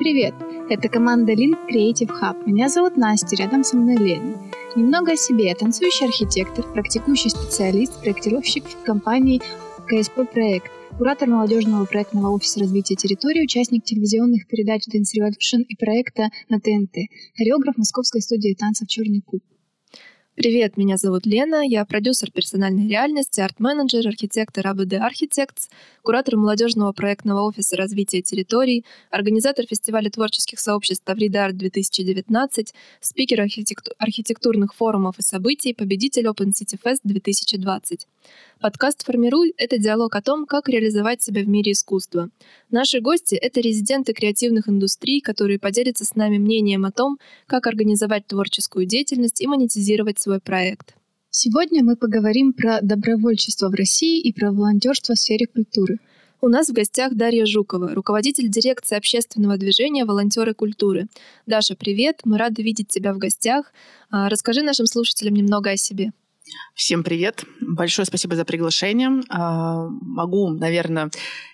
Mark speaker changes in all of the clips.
Speaker 1: Привет! Это команда Link Creative Hub. Меня зовут Настя, рядом со мной Лена. Немного о себе. Я танцующий архитектор, практикующий специалист, проектировщик в компании КСП Проект, куратор молодежного проектного офиса развития территории, участник телевизионных передач Dance Revolution и проекта на ТНТ, хореограф московской студии танцев «Черный куб».
Speaker 2: Привет, меня зовут Лена, я продюсер персональной реальности, арт-менеджер, архитектор АБД Architects, куратор молодежного проектного офиса развития территорий, организатор фестиваля творческих сообществ Таврида Арт 2019, спикер архитекту- архитектурных форумов и событий, победитель Open City Fest 2020. Подкаст «Формируй» — это диалог о том, как реализовать себя в мире искусства. Наши гости — это резиденты креативных индустрий, которые поделятся с нами мнением о том, как организовать творческую деятельность и монетизировать свой проект.
Speaker 1: Сегодня мы поговорим про добровольчество в России и про волонтерство в сфере культуры.
Speaker 2: У нас в гостях Дарья Жукова, руководитель дирекции общественного движения «Волонтеры культуры». Даша, привет! Мы рады видеть тебя в гостях. А, расскажи нашим слушателям немного о себе.
Speaker 3: Всем привет. Большое спасибо за приглашение. А, могу, наверное,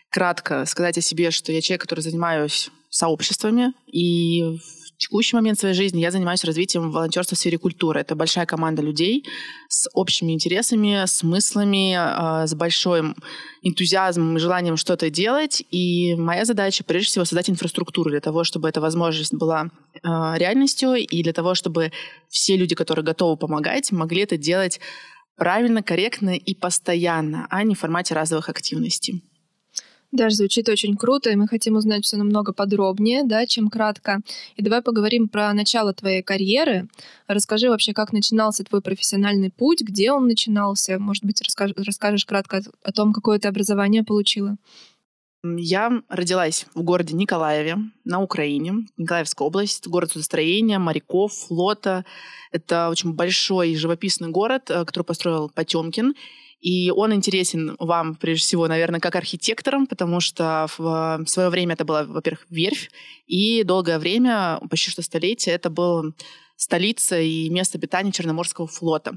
Speaker 3: кратко сказать о себе, что я человек, который занимаюсь сообществами, и текущий момент своей жизни я занимаюсь развитием волонтерства в сфере культуры. Это большая команда людей с общими интересами, смыслами, а, с большим энтузиазмом и желанием что-то делать. И моя задача, прежде всего, создать инфраструктуру для того, чтобы эта возможность была а, реальностью, и для того, чтобы все люди, которые готовы помогать, могли это делать правильно, корректно и постоянно, а не в формате разовых активностей.
Speaker 2: Даже звучит очень круто, и мы хотим узнать все намного подробнее, да, чем кратко. И давай поговорим про начало твоей карьеры. Расскажи вообще, как начинался твой профессиональный путь, где он начинался. Может быть, расскажешь, расскажешь кратко о том, какое ты образование получила.
Speaker 3: Я родилась в городе Николаеве на Украине, Николаевская область, город судостроения, моряков, флота. Это очень большой живописный город, э, который построил Потемкин. И он интересен вам, прежде всего, наверное, как архитекторам, потому что в свое время это была, во-первых, верфь, и долгое время, почти что столетие, это был столица и место обитания Черноморского флота.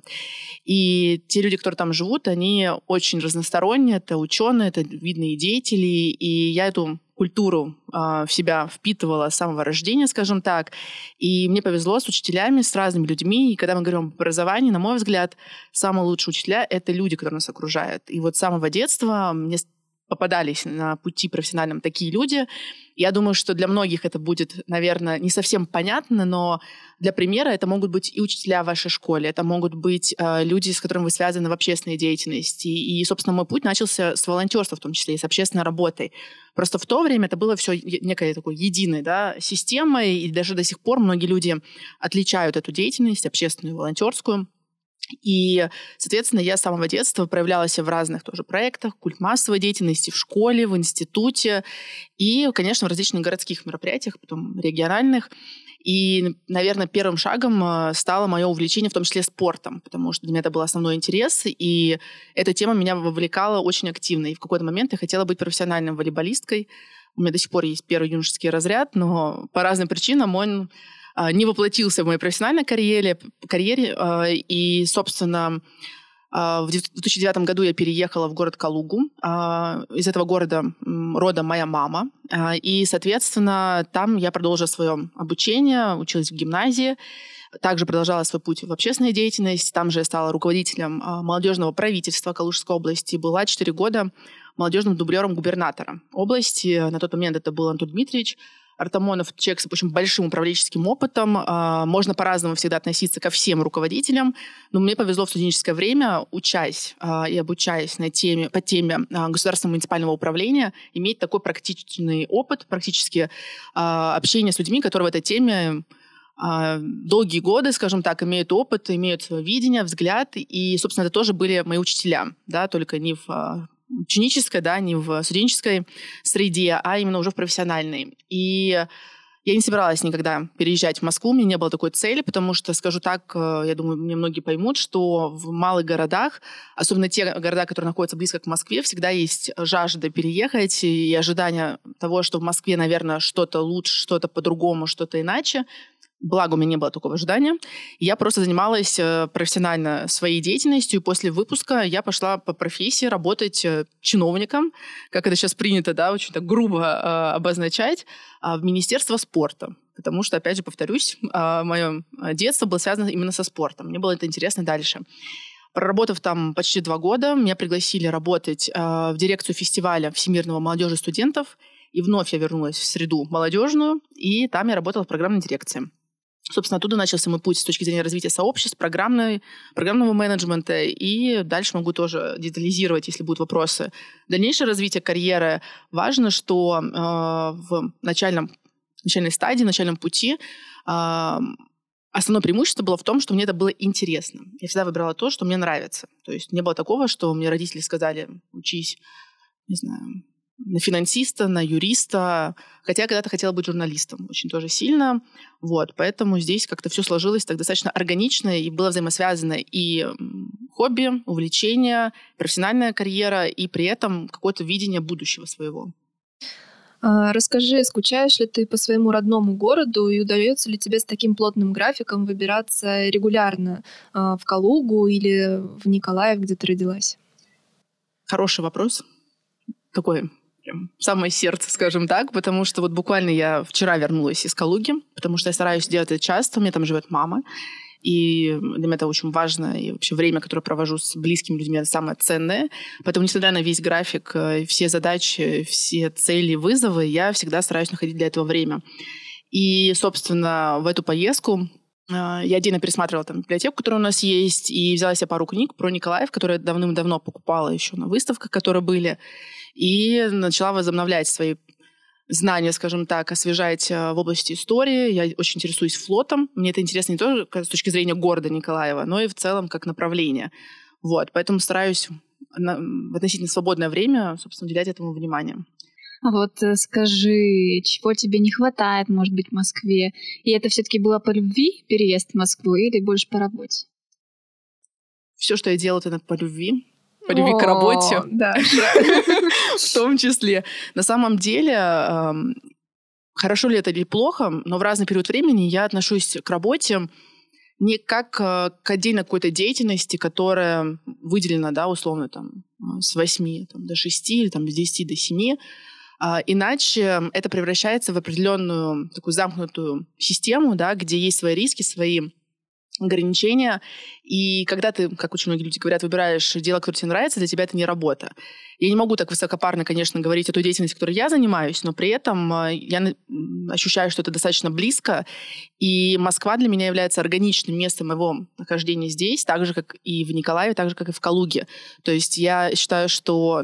Speaker 3: И те люди, которые там живут, они очень разносторонние. Это ученые, это видные деятели. И я эту культуру э, в себя впитывала с самого рождения, скажем так. И мне повезло с учителями, с разными людьми. И когда мы говорим об образовании, на мой взгляд, самые лучшие учителя — это люди, которые нас окружают. И вот с самого детства мне попадались на пути профессиональном такие люди. Я думаю, что для многих это будет, наверное, не совсем понятно, но для примера это могут быть и учителя в вашей школе, это могут быть э, люди, с которыми вы связаны в общественной деятельности. И, собственно, мой путь начался с волонтерства, в том числе и с общественной работой. Просто в то время это было все некой такой единой да, системой, и даже до сих пор многие люди отличают эту деятельность, общественную и волонтерскую, и, соответственно, я с самого детства проявлялась в разных тоже проектах, культ массовой деятельности в школе, в институте и, конечно, в различных городских мероприятиях, потом региональных. И, наверное, первым шагом э, стало мое увлечение, в том числе спортом, потому что для меня это был основной интерес, и эта тема меня вовлекала очень активно. И в какой-то момент я хотела быть профессиональной волейболисткой. У меня до сих пор есть первый юношеский разряд, но по разным причинам он не воплотился в моей профессиональной карьере, карьере а, и, собственно, а, в 2009 году я переехала в город Калугу. Из этого города родом моя мама. И, соответственно, там я продолжила свое обучение, училась в гимназии. Также продолжала свой путь в общественной деятельности. Там же я стала руководителем молодежного правительства Калужской области. Была 4 года молодежным дублером губернатора области. На тот момент это был Антон Дмитриевич Артамонов человек с очень большим управленческим опытом. А, можно по-разному всегда относиться ко всем руководителям, но мне повезло в студенческое время, учась а, и обучаясь на теме, по теме а, государственного муниципального управления, иметь такой практичный опыт, практически общение с людьми, которые в этой теме долгие годы, скажем так, имеют опыт, имеют свое видение, взгляд, и, собственно, это тоже были мои учителя, да, только не в ученической, да, не в студенческой среде, а именно уже в профессиональной. И я не собиралась никогда переезжать в Москву, у меня не было такой цели, потому что, скажу так, э, я думаю, мне многие поймут, что в малых городах, особенно те города, которые находятся близко к Москве, всегда есть жажда переехать и ожидание того, что в Москве, наверное, что-то лучше, что-то по-другому, что-то иначе. Благо, у меня не было такого ожидания. Я просто занималась э, профессионально своей деятельностью. После выпуска я пошла по профессии работать э, чиновником, как это сейчас принято, да, очень так грубо э, обозначать, а, в Министерство спорта. Потому что, опять же, повторюсь, а, мое детство было связано именно со спортом. Мне было это интересно дальше. Проработав там почти два года, меня пригласили работать в дирекцию фестиваля Всемирного молодежи студентов. И вновь я вернулась в среду молодежную, и там я работала в программной дирекции. Собственно, оттуда начался мой путь с точки зрения развития сообществ, программной, программного менеджмента. И дальше могу тоже детализировать, если будут вопросы. Дальнейшее развитие карьеры. Важно, что э, в начальном, начальной стадии, начальном пути э, основное преимущество было в том, что мне это было интересно. Я всегда выбирала то, что мне нравится. То есть не было такого, что мне родители сказали, учись, не знаю, на финансиста, на юриста. Хотя я когда-то хотела быть журналистом очень тоже сильно. Вот, поэтому здесь как-то все сложилось так достаточно органично и было взаимосвязано и хобби, увлечение, профессиональная карьера и при этом какое-то видение будущего своего.
Speaker 2: А, расскажи, скучаешь ли ты по своему родному городу и удается ли тебе с таким плотным графиком выбираться регулярно а, в Калугу или в Николаев, где ты родилась?
Speaker 3: Хороший вопрос. Такой прям самое сердце, скажем так, потому что вот буквально я вчера вернулась из Калуги, потому что я стараюсь делать это часто, у меня там живет мама, и для меня это очень важно, и вообще время, которое провожу с близкими людьми, это самое ценное. Поэтому, несмотря на весь график, э, все задачи, все цели, вызовы, я всегда стараюсь находить для этого время. И, собственно, в эту поездку э, я отдельно пересматривала там библиотеку, которая у нас есть, и взяла себе пару книг про Николаев, которые давным-давно покупала еще на выставках, которые были и начала возобновлять свои знания, скажем так, освежать э, в области истории. Я очень интересуюсь флотом. Мне это интересно не только с точки зрения города Николаева, но и в целом как направление. Вот, поэтому стараюсь в относительно свободное время, собственно, уделять этому внимание.
Speaker 1: А вот э, скажи, чего тебе не хватает, может быть, в Москве? И это все-таки было по любви переезд в Москву или больше по работе?
Speaker 3: Все, что я делаю, это по любви по любви к работе.
Speaker 2: Да.
Speaker 3: В том числе. На самом деле, хорошо ли это или плохо, но в разный период времени я отношусь к работе не как э, к отдельно какой-то деятельности, которая выделена, да, условно, там, с 8 там, до 6 или там, с 10 до 7, а, иначе это превращается в определенную такую замкнутую систему, да, где есть свои риски, свои ограничения. И когда ты, как очень многие люди говорят, выбираешь дело, которое тебе нравится, для тебя это не работа. Я не могу так высокопарно, конечно, говорить о той деятельности, которой я занимаюсь, но при этом э, я ощущаю, что это достаточно близко. И Москва для меня является органичным местом моего нахождения здесь, так же, как и в Николаеве, так же, как и в Калуге. То есть я считаю, что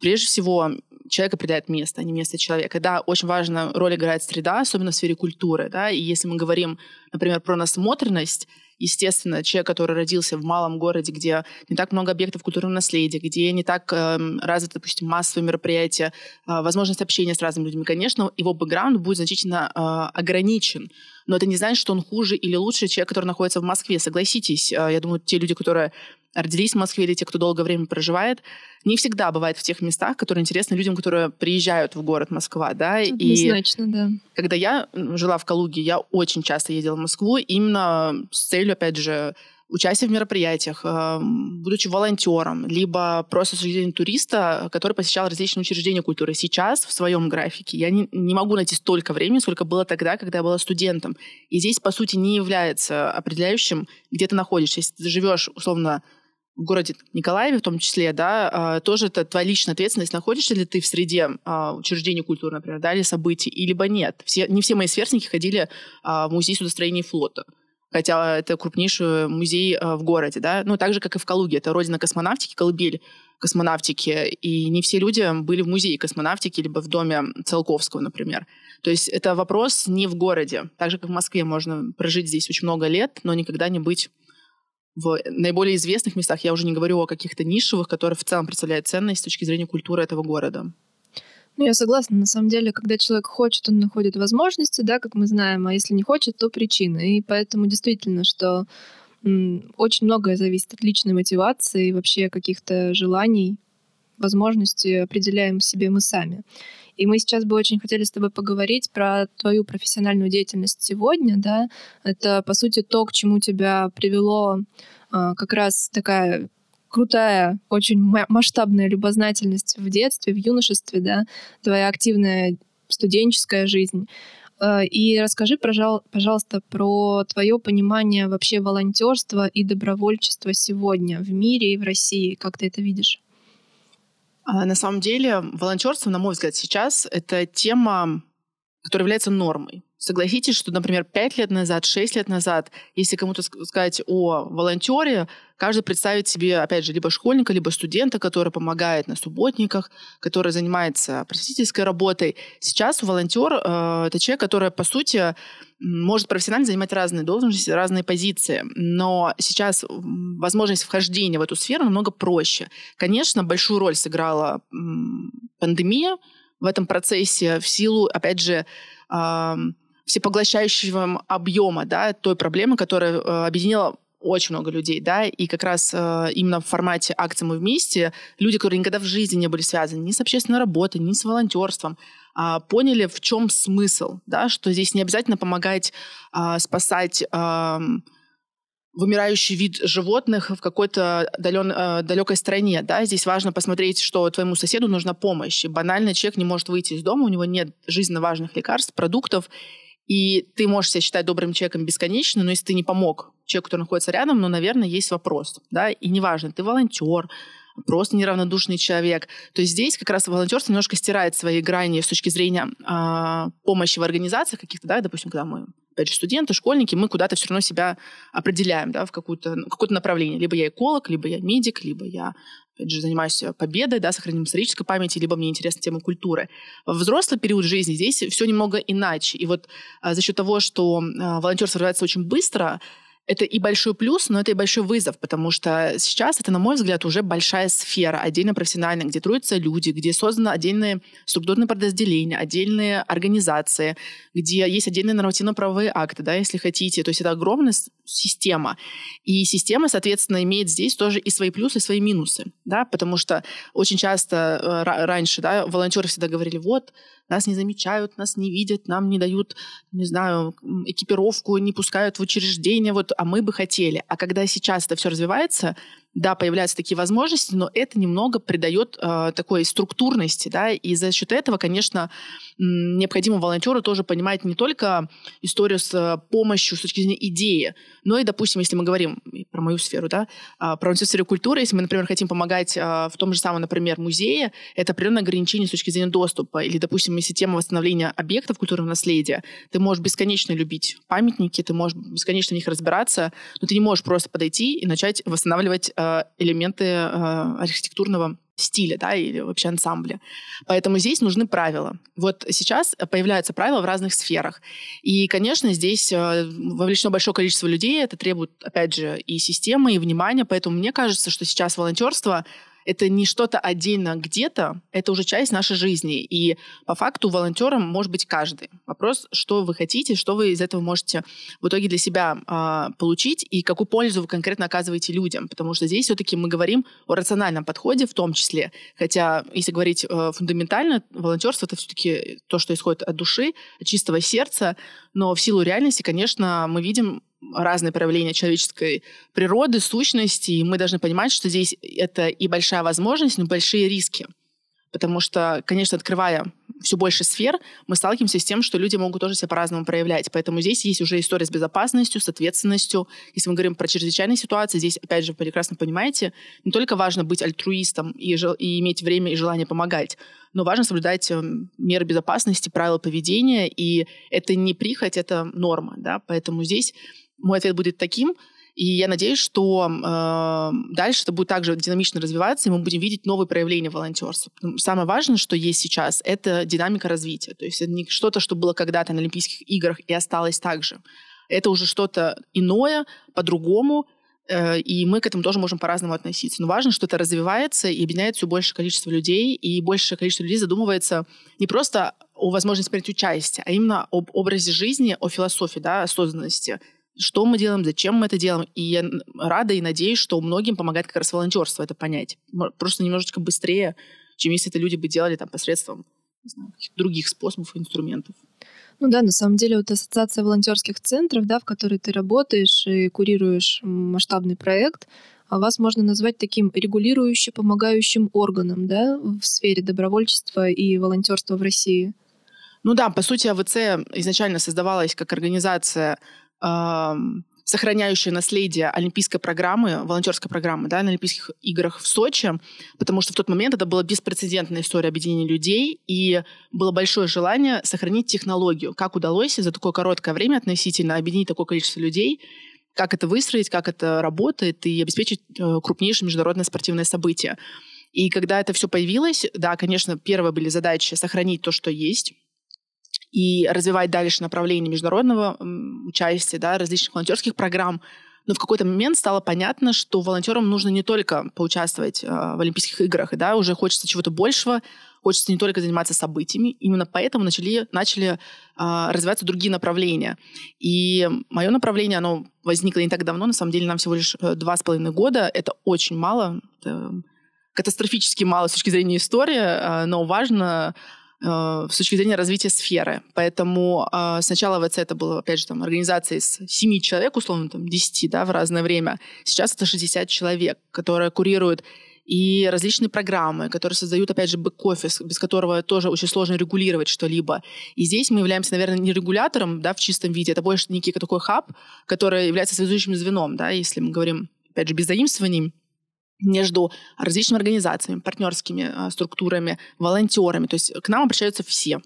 Speaker 3: прежде всего человек определяет место, а не место человека. Да, очень важная роль играет среда, особенно в сфере культуры. Да? И если мы говорим, например, про насмотренность, естественно, человек, который родился в малом городе, где не так много объектов культурного наследия, где не так э, развиты, допустим, массовые мероприятия, э, возможность общения с разными людьми, конечно, его бэкграунд будет значительно э, ограничен. Но это не значит, что он хуже или лучше человек, который находится в Москве. Согласитесь, э, я думаю, те люди, которые родились в Москве или те, кто долгое время проживает, не всегда бывает в тех местах, которые интересны людям, которые приезжают в город Москва, да.
Speaker 2: Однозначно, и да.
Speaker 3: Когда я жила в Калуге, я очень часто ездила в Москву именно с целью, опять же, участие в мероприятиях, э, будучи волонтером, либо просто с туриста, который посещал различные учреждения культуры. Сейчас в своем графике я не, не могу найти столько времени, сколько было тогда, когда я была студентом. И здесь, по сути, не является определяющим, где ты находишься. Если ты живешь, условно, в городе Николаеве в том числе, да, а, тоже это твоя личная ответственность, находишься ли ты в среде а, учреждений культуры, например, да, или событий, или либо нет. Все, не все мои сверстники ходили а, в музей судостроения флота хотя это крупнейший музей в городе, да, ну, так же, как и в Калуге, это родина космонавтики, колыбель космонавтики, и не все люди были в музее космонавтики, либо в доме Циолковского, например. То есть это вопрос не в городе. Так же, как в Москве можно прожить здесь очень много лет, но никогда не быть в наиболее известных местах. Я уже не говорю о каких-то нишевых, которые в целом представляют ценность с точки зрения культуры этого города.
Speaker 2: Ну, я согласна. На самом деле, когда человек хочет, он находит возможности, да, как мы знаем, а если не хочет, то причины. И поэтому действительно, что очень многое зависит от личной мотивации и вообще каких-то желаний возможности определяем себе мы сами. И мы сейчас бы очень хотели с тобой поговорить про твою профессиональную деятельность сегодня, да. Это, по сути, то, к чему тебя привело э, как раз такая крутая, очень масштабная любознательность в детстве, в юношестве, да, твоя активная студенческая жизнь. Э, и расскажи, пожалуйста, про твое понимание вообще волонтерства и добровольчества сегодня в мире и в России. Как ты это видишь?
Speaker 3: А, на самом деле, волонтерство, на мой взгляд, сейчас это тема, которая является нормой. Согласитесь, что, например, пять лет назад, шесть лет назад, если кому-то сказать о волонтере, каждый представит себе, опять же, либо школьника, либо студента, который помогает на субботниках, который занимается просветительской работой. Сейчас волонтер э, это человек, который, по сути, может профессионально занимать разные должности, разные позиции. Но сейчас возможность вхождения в эту сферу намного проще. Конечно, большую роль сыграла пандемия в этом процессе в силу, опять же, всепоглощающего объема да, той проблемы, которая э, объединила очень много людей, да, и как раз э, именно в формате акции «Мы вместе» люди, которые никогда в жизни не были связаны ни с общественной работой, ни с волонтерством, э, поняли, в чем смысл, да, что здесь не обязательно помогать э, спасать э, вымирающий вид животных в какой-то дален, э, далекой стране. Да? Здесь важно посмотреть, что твоему соседу нужна помощь. И банально человек не может выйти из дома, у него нет жизненно важных лекарств, продуктов, и ты можешь себя считать добрым человеком бесконечно, но если ты не помог человеку, который находится рядом, ну, наверное, есть вопрос. Да? И неважно, ты волонтер, просто неравнодушный человек. То есть здесь как раз волонтерство немножко стирает свои грани с точки зрения э, помощи в организациях каких-то, да, допустим, когда мы опять же, студенты, школьники, мы куда-то все равно себя определяем, да, в какое-то, какое-то направление. Либо я эколог, либо я медик, либо я опять же, занимаюсь победой, да, сохранением исторической памяти, либо мне интересна тема культуры. В взрослый период жизни здесь все немного иначе. И вот а, за счет того, что а, волонтерство развивается очень быстро, это и большой плюс, но это и большой вызов, потому что сейчас это, на мой взгляд, уже большая сфера, отдельно профессиональная, где трудятся люди, где созданы отдельные структурные подразделения, отдельные организации, где есть отдельные нормативно-правовые акты, да, если хотите. То есть это огромная система. И система, соответственно, имеет здесь тоже и свои плюсы, и свои минусы, да, потому что очень часто э, раньше, да, волонтеры всегда говорили, вот, нас не замечают, нас не видят, нам не дают, не знаю, экипировку, не пускают в учреждения, вот, а мы бы хотели. А когда сейчас это все развивается, да, появляются такие возможности, но это немного придает э, такой структурности, да, и за счет этого, конечно, необходимо волонтеру тоже понимать не только историю с э, помощью с точки зрения идеи, но и, допустим, если мы говорим про мою сферу, да, э, про сферу культуры, если мы, например, хотим помогать э, в том же самом, например, музее, это определенное ограничение с точки зрения доступа, или, допустим, если тема восстановления объектов культурного наследия, ты можешь бесконечно любить памятники, ты можешь бесконечно в них разбираться, но ты не можешь просто подойти и начать восстанавливать элементы э, архитектурного стиля, да, или вообще ансамбля. Поэтому здесь нужны правила. Вот сейчас появляются правила в разных сферах. И, конечно, здесь э, вовлечено большое количество людей, это требует, опять же, и системы, и внимания, поэтому мне кажется, что сейчас волонтерство это не что-то отдельно где-то, это уже часть нашей жизни. И по факту волонтером может быть каждый. Вопрос, что вы хотите, что вы из этого можете в итоге для себя э, получить и какую пользу вы конкретно оказываете людям. Потому что здесь все-таки мы говорим о рациональном подходе в том числе. Хотя, если говорить э, фундаментально, волонтерство это все-таки то, что исходит от души, от чистого сердца. Но в силу реальности, конечно, мы видим разные проявления человеческой природы, сущности, и мы должны понимать, что здесь это и большая возможность, но большие риски. Потому что, конечно, открывая все больше сфер, мы сталкиваемся с тем, что люди могут тоже себя по-разному проявлять. Поэтому здесь есть уже история с безопасностью, с ответственностью. Если мы говорим про чрезвычайные ситуации, здесь, опять же, вы прекрасно понимаете, не только важно быть альтруистом и, и иметь время и желание помогать, но важно соблюдать эм, меры безопасности, правила поведения, и это не прихоть, это норма. Да? Поэтому здесь мой ответ будет таким. И я надеюсь, что э, дальше это будет также динамично развиваться, и мы будем видеть новые проявления волонтерства. Самое важное, что есть сейчас, это динамика развития. То есть это не что-то, что было когда-то на Олимпийских играх и осталось так же. Это уже что-то иное, по-другому, э, и мы к этому тоже можем по-разному относиться. Но важно, что это развивается и объединяет все большее количество людей, и большее количество людей задумывается не просто о возможности принять участие, а именно об образе жизни, о философии, да, осознанности что мы делаем, зачем мы это делаем. И я рада и надеюсь, что многим помогает как раз волонтерство это понять. Просто немножечко быстрее, чем если это люди бы делали там посредством знаю, других способов и инструментов.
Speaker 2: Ну да, на самом деле вот ассоциация волонтерских центров, да, в которой ты работаешь и курируешь масштабный проект, а вас можно назвать таким регулирующим, помогающим органом да, в сфере добровольчества и волонтерства в России.
Speaker 3: Ну да, по сути, АВЦ изначально создавалась как организация, сохраняющая наследие олимпийской программы, волонтерской программы да, на Олимпийских играх в Сочи, потому что в тот момент это была беспрецедентная история объединения людей, и было большое желание сохранить технологию. Как удалось за такое короткое время относительно объединить такое количество людей, как это выстроить, как это работает и обеспечить э, крупнейшее международное спортивное событие. И когда это все появилось, да, конечно, первые были задачи сохранить то, что есть, и развивать дальше направление международного участия, да, различных волонтерских программ. Но в какой-то момент стало понятно, что волонтерам нужно не только поучаствовать э, в Олимпийских играх, да, уже хочется чего-то большего, хочется не только заниматься событиями. Именно поэтому начали, начали э, развиваться другие направления. И мое направление, оно возникло не так давно, на самом деле нам всего лишь э, два с половиной года. Это очень мало, это катастрофически мало с точки зрения истории, э, но важно Э, с точки зрения развития сферы. Поэтому э, сначала ВЦ это было, опять же, там, организация из 7 человек, условно, там, 10, да, в разное время. Сейчас это 60 человек, которые курируют и различные программы, которые создают, опять же, бэк-офис, без которого тоже очень сложно регулировать что-либо. И здесь мы являемся, наверное, не регулятором да, в чистом виде, это больше некий такой хаб, который является связующим звеном, да, если мы говорим, опять же, без заимствований, между различными организациями, партнерскими э, структурами, волонтерами. То есть к нам обращаются все.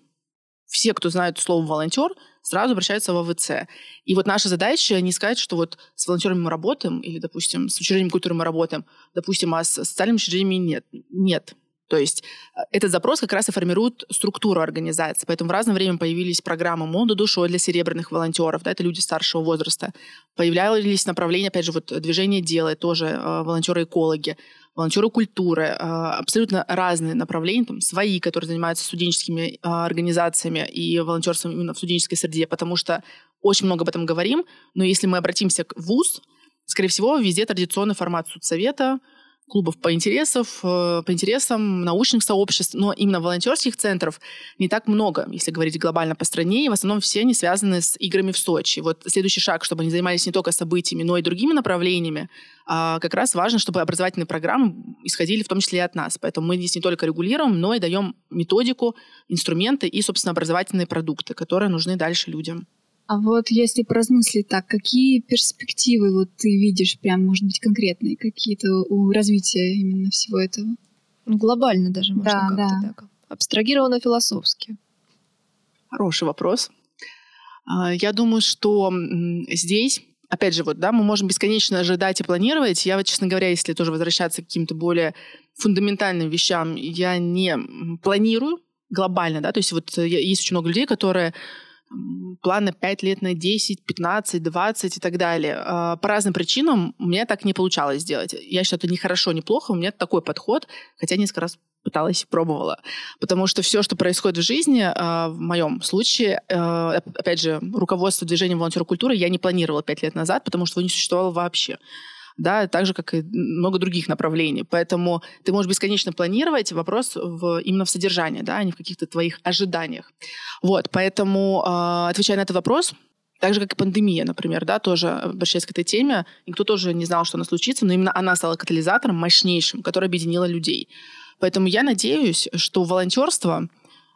Speaker 3: Все, кто знает слово «волонтер», сразу обращаются в АВЦ. И вот наша задача не сказать, что вот с волонтерами мы работаем, или, допустим, с учреждением культуры мы работаем, допустим, а с социальными учреждениями нет. Нет. То есть э, этот запрос как раз и формирует структуру организации. Поэтому в разное время появились программы «Молодо душой» для серебряных волонтеров, да, это люди старшего возраста. Появлялись направления, опять же, вот движение «Делай», тоже э, волонтеры-экологи, волонтеры культуры, э, абсолютно разные направления, там, свои, которые занимаются студенческими э, организациями и волонтерством именно в студенческой среде, потому что очень много об этом говорим, но если мы обратимся к ВУЗ, скорее всего, везде традиционный формат судсовета, клубов по, интересов, э, по интересам, научных сообществ, но именно волонтерских центров не так много, если говорить глобально по стране, и в основном все они связаны с играми в Сочи. Вот следующий шаг, чтобы они занимались не только событиями, но и другими направлениями, а как раз важно, чтобы образовательные программы исходили в том числе и от нас. Поэтому мы здесь не только регулируем, но и даем методику, инструменты и, собственно, образовательные продукты, которые нужны дальше людям.
Speaker 1: А вот если поразмыслить так, какие перспективы вот ты видишь, прям, может быть, конкретные какие-то у развития именно всего этого?
Speaker 2: Ну, глобально даже можно да, как-то да. так. Абстрагированно философски.
Speaker 3: Хороший вопрос. А, я думаю, что здесь опять же, вот, да, мы можем бесконечно ожидать и планировать. Я вот, честно говоря, если тоже возвращаться к каким-то более фундаментальным вещам, я не планирую глобально, да, то есть вот есть очень много людей, которые планы 5 лет на 10, 15, 20 и так далее. А, по разным причинам у меня так не получалось сделать. Я считаю, это не хорошо, не плохо. У меня такой подход, хотя несколько раз пыталась, пробовала. Потому что все, что происходит в жизни, а, в моем случае, а, опять же, руководство движением волонтера культуры я не планировала 5 лет назад, потому что его не существовало вообще да, так же, как и много других направлений. Поэтому ты можешь бесконечно планировать, вопрос в, именно в содержании, да, а не в каких-то твоих ожиданиях. Вот, поэтому, э, отвечая на этот вопрос, так же, как и пандемия, например, да, тоже обращаясь к этой теме, никто тоже не знал, что она случится, но именно она стала катализатором мощнейшим, который объединила людей. Поэтому я надеюсь, что волонтерство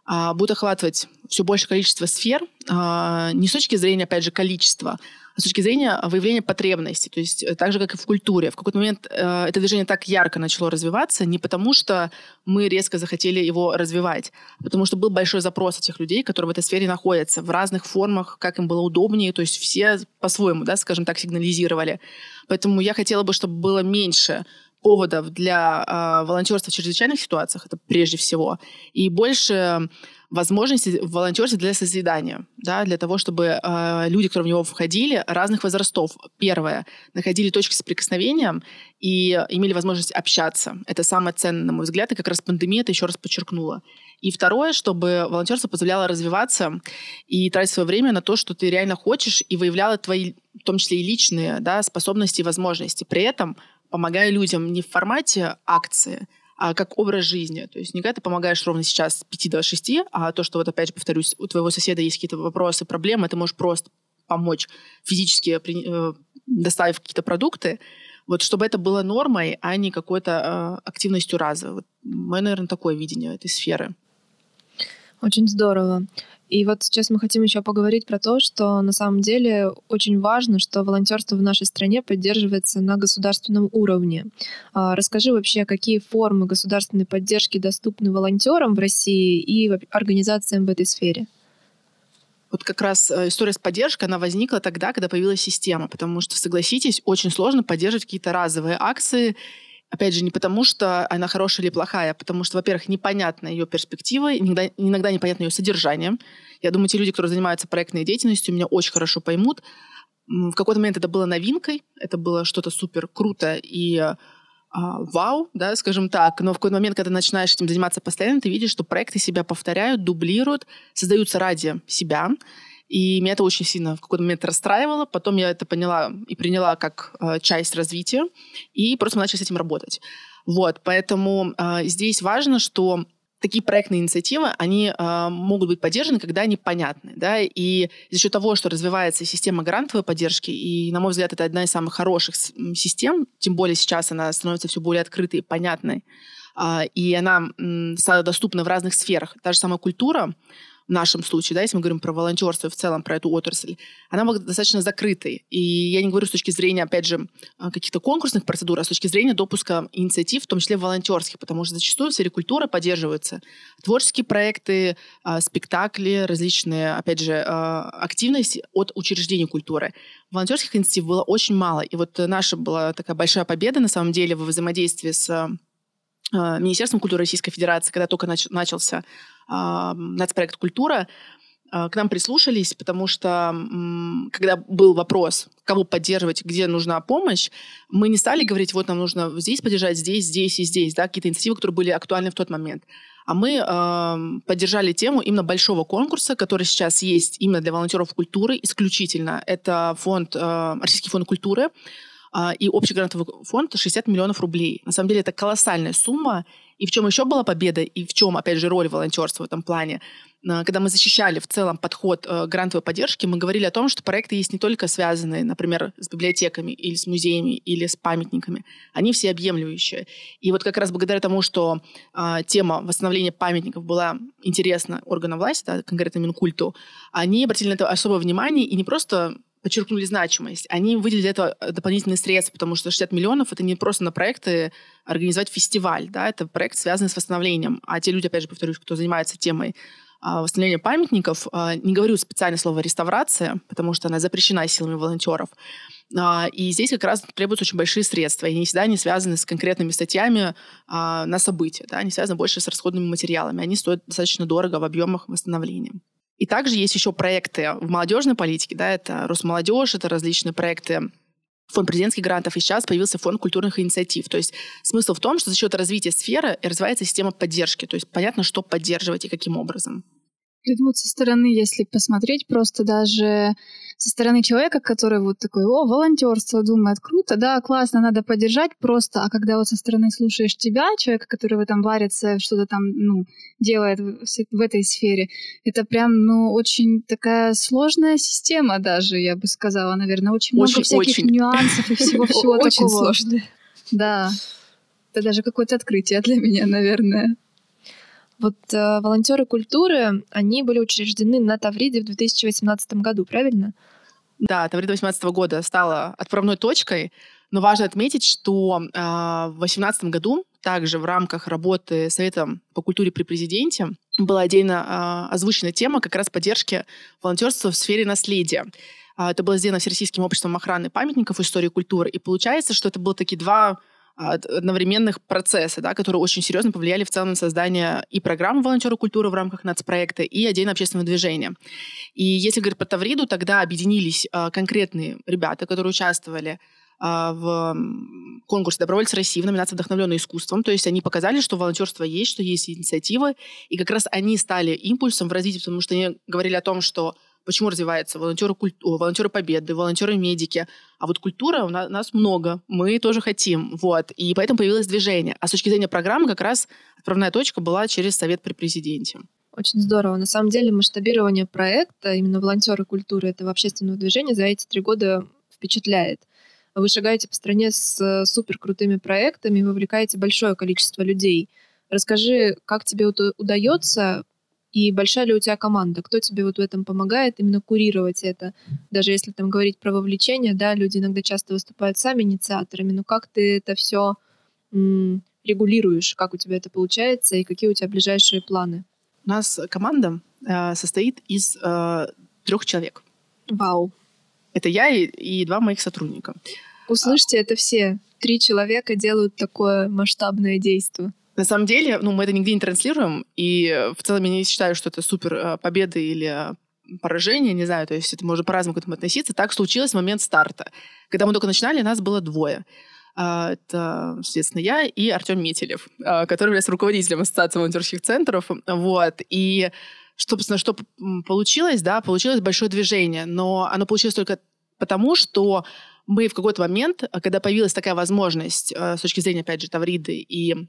Speaker 3: а, будет охватывать все большее количество сфер, а, не с точки зрения, опять же, количества, с точки зрения выявления потребностей. То есть э, так же, как и в культуре. В какой-то момент э, это движение так ярко начало развиваться не потому, что мы резко захотели его развивать, а потому что был большой запрос этих людей, которые в этой сфере находятся в разных формах, как им было удобнее. То есть все по-своему, да, скажем так, сигнализировали. Поэтому я хотела бы, чтобы было меньше поводов для э, волонтерства в чрезвычайных ситуациях, это прежде всего, и больше возможностей в волонтерстве для созидания, да, для того, чтобы э, люди, которые в него входили, разных возрастов, первое, находили точки соприкосновения и имели возможность общаться. Это самое ценное, на мой взгляд, и как раз пандемия это еще раз подчеркнула. И второе, чтобы волонтерство позволяло развиваться и тратить свое время на то, что ты реально хочешь, и выявляло твои, в том числе и личные да, способности и возможности. При этом помогаю людям не в формате акции, а как образ жизни. То есть не когда ты помогаешь ровно сейчас с 5 до 6, а то, что вот опять же повторюсь, у твоего соседа есть какие-то вопросы, проблемы, ты можешь просто помочь физически э, доставив какие-то продукты, вот чтобы это было нормой, а не какой-то э, активностью разовой. Вот мое, наверное, такое видение этой сферы.
Speaker 2: Очень здорово. И вот сейчас мы хотим еще поговорить про то, что на самом деле очень важно, что волонтерство в нашей стране поддерживается на государственном уровне. А, расскажи вообще, какие формы государственной поддержки доступны волонтерам в России и организациям в этой сфере?
Speaker 3: Вот как раз э, история с поддержкой, она возникла тогда, когда появилась система, потому что, согласитесь, очень сложно поддерживать какие-то разовые акции Опять же, не потому, что она хорошая или плохая, а потому что, во-первых, непонятна ее перспектива, иногда, иногда непонятно ее содержание. Я думаю, те люди, которые занимаются проектной деятельностью, меня очень хорошо поймут. В какой-то момент это было новинкой, это было что-то супер круто и а, вау, да, скажем так, но в какой-то момент, когда ты начинаешь этим заниматься постоянно, ты видишь, что проекты себя повторяют, дублируют, создаются ради себя, и меня это очень сильно в какой-то момент расстраивало. Потом я это поняла и приняла как э, часть развития. И просто мы начали с этим работать. Вот, поэтому э, здесь важно, что такие проектные инициативы, они э, могут быть поддержаны, когда они понятны. Да? И за счет того, что развивается система грантовой поддержки, и, на мой взгляд, это одна из самых хороших систем, тем более сейчас она становится все более открытой и понятной, э, и она э, стала доступна в разных сферах. Та же самая культура, в нашем случае, да, если мы говорим про волонтерство в целом, про эту отрасль, она была достаточно закрытой. И я не говорю с точки зрения, опять же, а, каких-то конкурсных процедур, а с точки зрения допуска инициатив, в том числе волонтерских, потому что зачастую в сфере культуры поддерживаются творческие проекты, а, спектакли, различные, опять же, а, активности от учреждений культуры. Волонтерских инициатив было очень мало. И вот наша была такая большая победа, на самом деле, во взаимодействии с Министерством культуры Российской Федерации, когда только нач- начался нацпроект «Культура», а, к нам прислушались, потому что когда был вопрос, кого поддерживать, где нужна помощь, мы не стали говорить, вот нам нужно здесь поддержать, здесь, здесь и здесь, да, какие-то инициативы, которые были актуальны в тот момент. А мы э, поддержали тему именно большого конкурса, который сейчас есть именно для волонтеров культуры исключительно. Это фонд, э, Российский фонд культуры, и общий грантовый фонд 60 миллионов рублей. На самом деле это колоссальная сумма. И в чем еще была победа, и в чем, опять же, роль волонтерства в этом плане. А, когда мы защищали в целом подход э, грантовой поддержки, мы говорили о том, что проекты есть не только связанные, например, с библиотеками или с музеями или с памятниками. Они все объемлющие. И вот как раз благодаря тому, что э, тема восстановления памятников была интересна органам власти, да, конкретно Минкульту, они обратили на это особое внимание и не просто подчеркнули значимость. Они выделили для этого э, дополнительные средства, потому что 60 миллионов — это не просто на проекты организовать фестиваль, да, это проект, связанный с восстановлением. А те люди, опять же, повторюсь, кто занимается темой а, восстановления памятников, а, не говорю специально слово «реставрация», потому что она запрещена силами волонтеров. А, и здесь как раз требуются очень большие средства, и они всегда не связаны с конкретными статьями на события, да, они связаны больше с расходными материалами, они стоят достаточно дорого в объемах восстановления. И также есть еще проекты в молодежной политике, да, это Росмолодежь, это различные проекты фонд президентских грантов, и сейчас появился фонд культурных инициатив. То есть смысл в том, что за счет развития сферы развивается система поддержки. То есть понятно, что поддерживать и каким образом.
Speaker 1: Я думаю, со стороны, если посмотреть, просто даже со стороны человека, который вот такой, о, волонтерство, думает, круто, да, классно, надо поддержать просто, а когда вот со стороны слушаешь тебя, человека, который в этом варится, что-то там, ну, делает в, этой сфере, это прям, ну, очень такая сложная система даже, я бы сказала, наверное, очень, очень много всяких очень. нюансов и всего-всего такого.
Speaker 2: Очень сложно.
Speaker 1: Да, это даже какое-то открытие для меня, наверное.
Speaker 2: Вот э, волонтеры культуры, они были учреждены на Тавриде в 2018 году, правильно?
Speaker 3: Да, Таврида 2018 года стала отправной точкой, но важно отметить, что э, в 2018 году также в рамках работы Совета по культуре при президенте была отдельно э, озвучена тема как раз поддержки волонтерства в сфере наследия. Э, это было сделано Всероссийским обществом охраны памятников истории культуры. И получается, что это было такие два одновременных процесса, да, которые очень серьезно повлияли в целом на создание и программы волонтеры культуры в рамках нацпроекта, и отдельно общественного движения. И если говорить про Тавриду, тогда объединились э, конкретные ребята, которые участвовали а, в конкурсе «Добровольцы России» в номинации «Вдохновленное искусством». То есть они показали, что волонтерство есть, что есть инициативы, и как раз они стали импульсом в развитии, потому что они говорили о том, что почему развивается волонтеры, культ... волонтеры победы, волонтеры медики. А вот культура у нас, много, мы тоже хотим. Вот. И поэтому появилось движение. А с точки зрения программы как раз отправная точка была через Совет при президенте.
Speaker 2: Очень здорово. На самом деле масштабирование проекта, именно волонтеры культуры этого общественного движения за эти три года впечатляет. Вы шагаете по стране с э, супер крутыми проектами, вовлекаете большое количество людей. Расскажи, как тебе удается и большая ли у тебя команда? Кто тебе вот в этом помогает именно курировать это? Даже если там говорить про вовлечение, да, люди иногда часто выступают сами инициаторами, но как ты это все регулируешь? Как у тебя это получается и какие у тебя ближайшие планы?
Speaker 3: У нас команда э, состоит из э, трех человек.
Speaker 2: Вау.
Speaker 3: Это я и, и два моих сотрудника.
Speaker 2: Услышьте, это все. Три человека делают такое масштабное действие.
Speaker 3: На самом деле, ну, мы это нигде не транслируем, и в целом я не считаю, что это супер э, победа или э, поражение, не знаю, то есть это можно по-разному к этому относиться. Так случилось в момент старта. Когда мы только начинали, нас было двое. А, это, соответственно, я и Артем Метелев, а, который является руководителем Ассоциации волонтерских центров. Вот. И что, что получилось, да, получилось большое движение, но оно получилось только потому, что мы в какой-то момент, когда появилась такая возможность э, с точки зрения, опять же, Тавриды и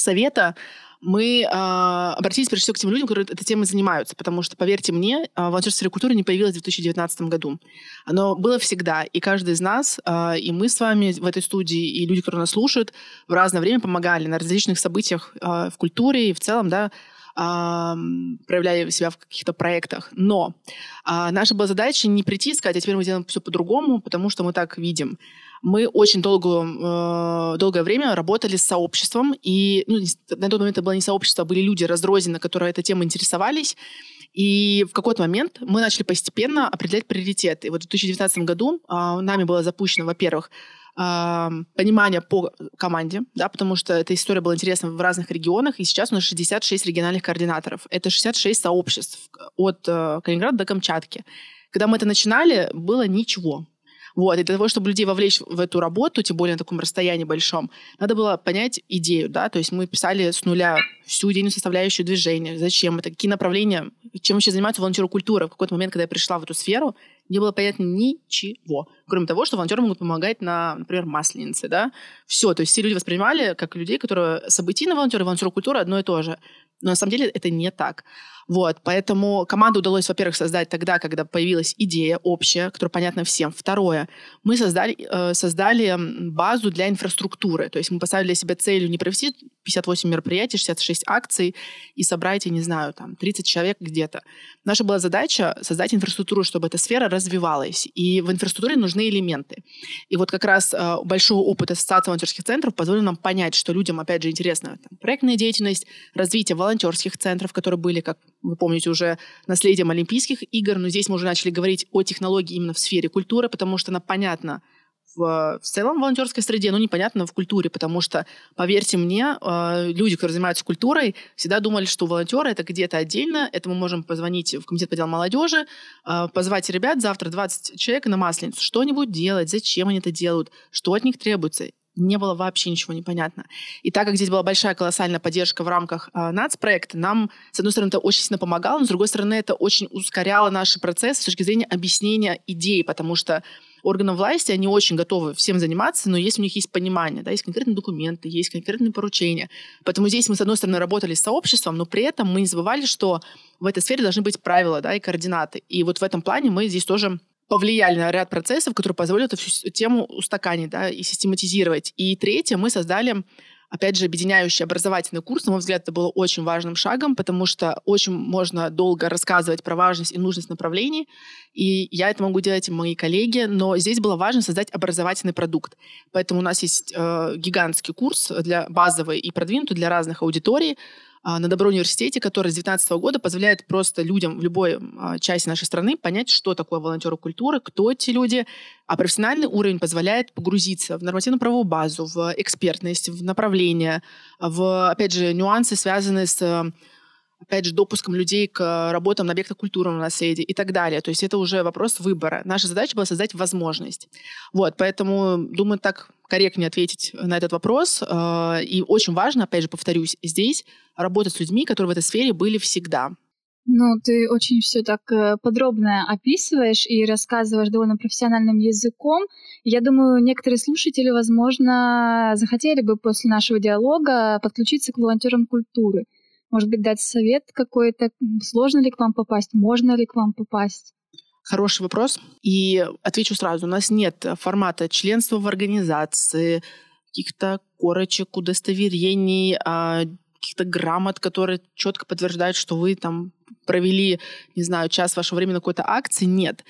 Speaker 3: совета, мы э, обратились прежде всего к тем людям, которые этой темой занимаются, потому что, поверьте мне, э, волонтерство сфере культуры не появилось в 2019 году. Оно было всегда, и каждый из нас, э, и мы с вами в этой студии, и люди, которые нас слушают, в разное время помогали на различных событиях э, в культуре и в целом, да, проявляя себя в каких-то проектах. Но а, наша была задача не прийти и сказать, а теперь мы делаем все по-другому, потому что мы так видим. Мы очень долгую, э, долгое время работали с сообществом, и ну, на тот момент это было не сообщество, а были люди разрозненно, которые этой темой интересовались. И в какой-то момент мы начали постепенно определять приоритеты. И вот в 2019 году э, нами было запущено, во-первых, понимание по команде, да, потому что эта история была интересна в разных регионах, и сейчас у нас 66 региональных координаторов. Это 66 сообществ от э, Калининграда до Камчатки. Когда мы это начинали, было ничего. Вот. И для того, чтобы людей вовлечь в эту работу, тем более на таком расстоянии большом, надо было понять идею, да, то есть мы писали с нуля всю идейную составляющую движения, зачем это, какие направления, чем вообще занимается волонтеры культуры. В какой-то момент, когда я пришла в эту сферу, не было понятно ничего. Кроме того, что волонтеры могут помогать на, например, масленице, да. Все, то есть все люди воспринимали как людей, которые событийные волонтеры, волонтеры культуры одно и то же. Но на самом деле это не так. Вот, поэтому команду удалось, во-первых, создать тогда, когда появилась идея общая, которая понятна всем. Второе, мы создали, э, создали базу для инфраструктуры. То есть мы поставили себя целью не провести 58 мероприятий, 66 акций и собрать, я не знаю, там 30 человек где-то. Наша была задача создать инфраструктуру, чтобы эта сфера развивалась. И в инфраструктуре нужны элементы. И вот как раз э, большой опыт Ассоциации волонтерских центров позволил нам понять, что людям, опять же, интересна там, проектная деятельность, развитие волонтерских центров, которые были как вы помните, уже наследием Олимпийских игр, но здесь мы уже начали говорить о технологии именно в сфере культуры, потому что она понятна в, в целом в волонтерской среде, но непонятно в культуре, потому что, поверьте мне, э, люди, которые занимаются культурой, всегда думали, что волонтеры это где-то отдельно, это мы можем позвонить в комитет по делам молодежи, э, позвать ребят завтра 20 человек на Масленицу, что-нибудь делать, зачем они это делают, что от них требуется не было вообще ничего непонятно. И так как здесь была большая колоссальная поддержка в рамках э, нацпроекта, нам, с одной стороны, это очень сильно помогало, но с другой стороны, это очень ускоряло наши процессы с точки зрения объяснения идей, потому что органам власти, они очень готовы всем заниматься, но если у них есть понимание, да, есть конкретные документы, есть конкретные поручения. Поэтому здесь мы, с одной стороны, работали с сообществом, но при этом мы не забывали, что в этой сфере должны быть правила да, и координаты. И вот в этом плане мы здесь тоже повлияли на ряд процессов, которые позволили эту всю тему устаканить да, и систематизировать. И третье, мы создали опять же, объединяющий образовательный курс, на мой взгляд, это было очень важным шагом, потому что очень можно долго рассказывать про важность и нужность направлений, и я это могу делать и мои коллеги, но здесь было важно создать образовательный продукт. Поэтому у нас есть э, гигантский курс для базовый и продвинутый для разных аудиторий, на Добро университете, который с 2019 года позволяет просто людям в любой а, части нашей страны понять, что такое волонтеры культуры, кто эти люди, а профессиональный уровень позволяет погрузиться в нормативно-правовую базу, в экспертность, в направление, в, опять же, нюансы, связанные с опять же, допуском людей к работам на объектах культурного наследия и так далее. То есть это уже вопрос выбора. Наша задача была создать возможность. Вот, поэтому, думаю, так корректнее ответить на этот вопрос. Э, и очень важно, опять же, повторюсь, здесь работать с людьми, которые в этой сфере были всегда.
Speaker 1: Ну, ты очень все так э, подробно описываешь и рассказываешь довольно профессиональным языком. Я думаю, некоторые слушатели, возможно, захотели бы после нашего диалога подключиться к волонтерам культуры. Может быть, дать совет какой-то? Сложно ли к вам попасть? Можно ли к вам попасть?
Speaker 3: Хороший вопрос. И отвечу сразу. У нас нет формата членства в организации, каких-то корочек, удостоверений, а, каких-то грамот, которые четко подтверждают, что вы там провели, не знаю, час вашего времени на какой-то акции. Нет.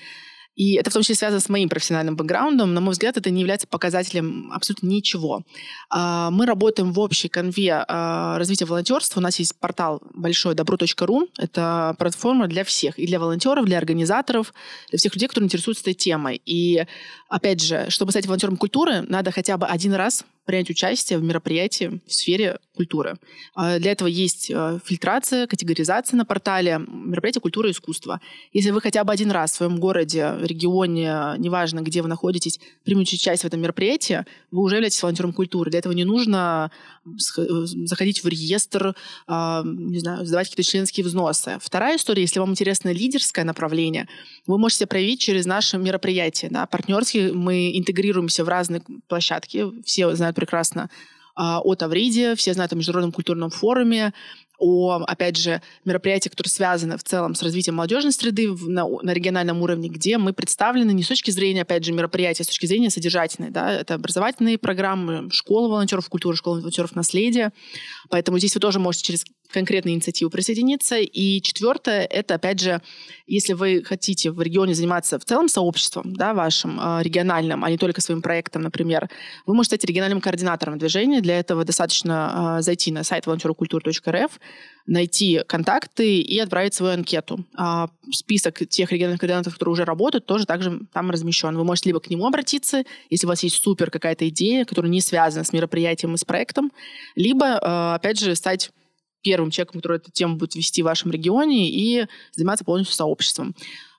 Speaker 3: И это в том числе связано с моим профессиональным бэкграундом. На мой взгляд, это не является показателем абсолютно ничего. А, мы работаем в общей конве а, развития волонтерства. У нас есть портал большой добро.ру. Это платформа для всех. И для волонтеров, для организаторов, для всех людей, которые интересуются этой темой. И, опять же, чтобы стать волонтером культуры, надо хотя бы один раз принять участие в мероприятии в сфере культуры. А, для этого есть э, фильтрация, категоризация на портале мероприятия культуры и искусства. Если вы хотя бы один раз в своем городе, регионе, неважно, где вы находитесь, примете участие в этом мероприятии, вы уже являетесь волонтером культуры. Для этого не нужно э, заходить в реестр, а, не знаю, сдавать какие-то членские взносы. Вторая история, если вам интересно лидерское направление, вы можете проявить через наши мероприятия. Да, партнерские мы интегрируемся в разные площадки. Все знают прекрасно а, о Тавриде, все знают о Международном культурном форуме, о, опять же, мероприятиях, которые связаны в целом с развитием молодежной среды на, на региональном уровне, где мы представлены не с точки зрения, опять же, мероприятия, а с точки зрения содержательной. Да? Это образовательные программы, школа волонтеров культуры, школа волонтеров наследия. Поэтому здесь вы тоже можете через конкретные инициативы присоединиться. И четвертое, это, опять же, если вы хотите в регионе заниматься в целом сообществом, да, вашим э, региональным, а не только своим проектом, например, вы можете стать региональным координатором движения. Для этого достаточно э, зайти на сайт волонтерокультур.рф, найти контакты и отправить свою анкету. А список тех региональных координаторов, которые уже работают, тоже также там размещен. Вы можете либо к нему обратиться, если у вас есть супер какая-то идея, которая не связана с мероприятием и с проектом, либо, э, опять же, стать первым человеком, который эту тему будет вести в вашем регионе и заниматься полностью сообществом.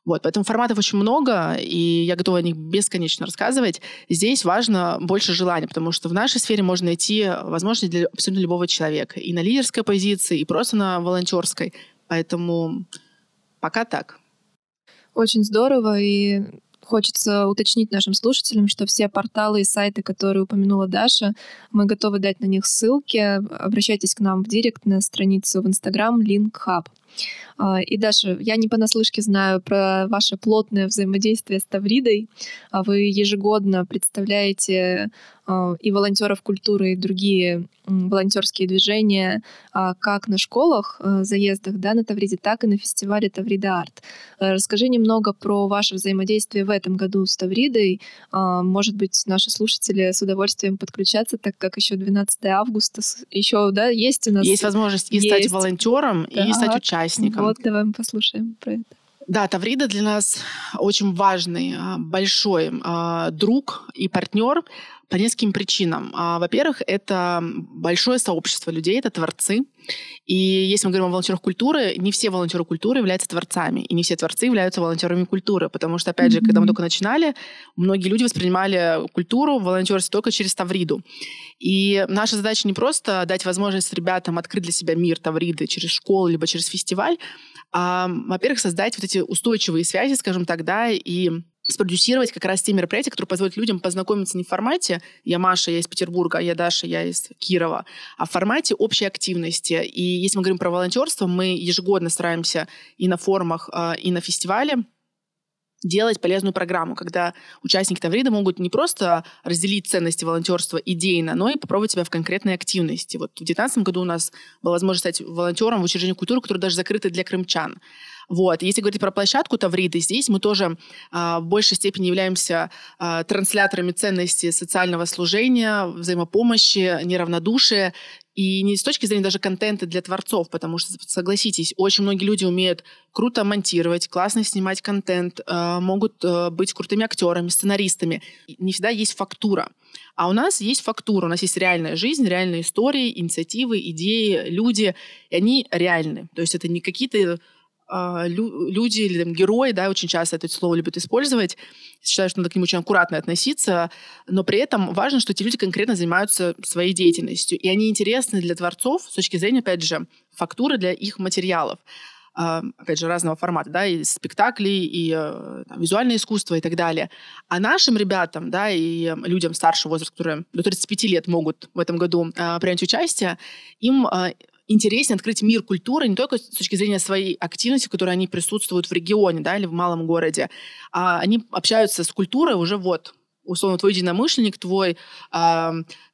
Speaker 3: Вот, поэтому форматов очень много, и я готова о них бесконечно рассказывать. Здесь важно больше желания, потому что в нашей сфере можно найти возможности для абсолютно любого человека. И на лидерской позиции, и просто на волонтерской. Поэтому пока так.
Speaker 2: Очень здорово, и Хочется уточнить нашим слушателям, что все порталы и сайты, которые упомянула Даша, мы готовы дать на них ссылки. Обращайтесь к нам в директ на страницу в Инстаграм Link Hub. А, и Даша, я не понаслышке знаю про ваше плотное взаимодействие с Тавридой. А вы ежегодно представляете а, и волонтеров культуры, и другие волонтерские движения как на школах, заездах да, на Тавриде, так и на фестивале Таврида Арт. Расскажи немного про ваше взаимодействие в этом году с Тавридой. Может быть, наши слушатели с удовольствием подключатся, так как еще 12 августа еще да, есть у нас...
Speaker 3: Есть возможность и есть. стать волонтером, да. и стать участником.
Speaker 2: Вот, давай мы послушаем про это.
Speaker 3: Да, Таврида для нас очень важный, а, большой а, друг и партнер по нескольким причинам. А, во-первых, это большое сообщество людей, это творцы. И если мы говорим о волонтерах культуры, не все волонтеры культуры являются творцами, и не все творцы являются волонтерами культуры, потому что, опять же, когда мы только начинали, многие люди воспринимали культуру, волонтерство только через Тавриду. И наша задача не просто дать возможность ребятам открыть для себя мир Тавриды через школу, либо через фестиваль, а, во-первых, создать вот эти устойчивые связи, скажем так, да, и спродюсировать как раз те мероприятия, которые позволят людям познакомиться не в формате «я Маша, я из Петербурга, а я Даша, я из Кирова», а в формате общей активности. И если мы говорим про волонтерство, мы ежегодно стараемся и на форумах, а, и на фестивале делать полезную программу, когда участники Таврида могут не просто разделить ценности волонтерства идейно, но и попробовать себя в конкретной активности. Вот в 2019 году у нас была возможность стать волонтером в учреждении культуры, которое даже закрыто для крымчан. Вот. Если говорить про площадку Тавриды, здесь мы тоже а, в большей степени являемся а, трансляторами ценностей социального служения, взаимопомощи, неравнодушия И не с точки зрения даже контента для творцов, потому что, согласитесь, очень многие люди умеют круто монтировать, классно снимать контент, э, могут э, быть крутыми актерами, сценаристами. Не всегда есть фактура. А у нас есть фактура, у нас есть реальная жизнь, реальные истории, инициативы, идеи, люди, и они реальны. То есть это не какие-то люди или там, герои, да, очень часто это слово любят использовать. Считаю, что надо к ним очень аккуратно относиться, но при этом важно, что эти люди конкретно занимаются своей деятельностью, и они интересны для творцов с точки зрения, опять же, фактуры для их материалов а, опять же, разного формата, да, и спектакли, и э, там, визуальное искусство и так далее. А нашим ребятам, да, и людям старшего возраста, которые до 35 лет могут в этом году э, принять участие, им э, интереснее открыть мир культуры не только с точки зрения своей активности, в которой они присутствуют в регионе да, или в малом городе, а они общаются с культурой уже вот условно, твой единомышленник, твой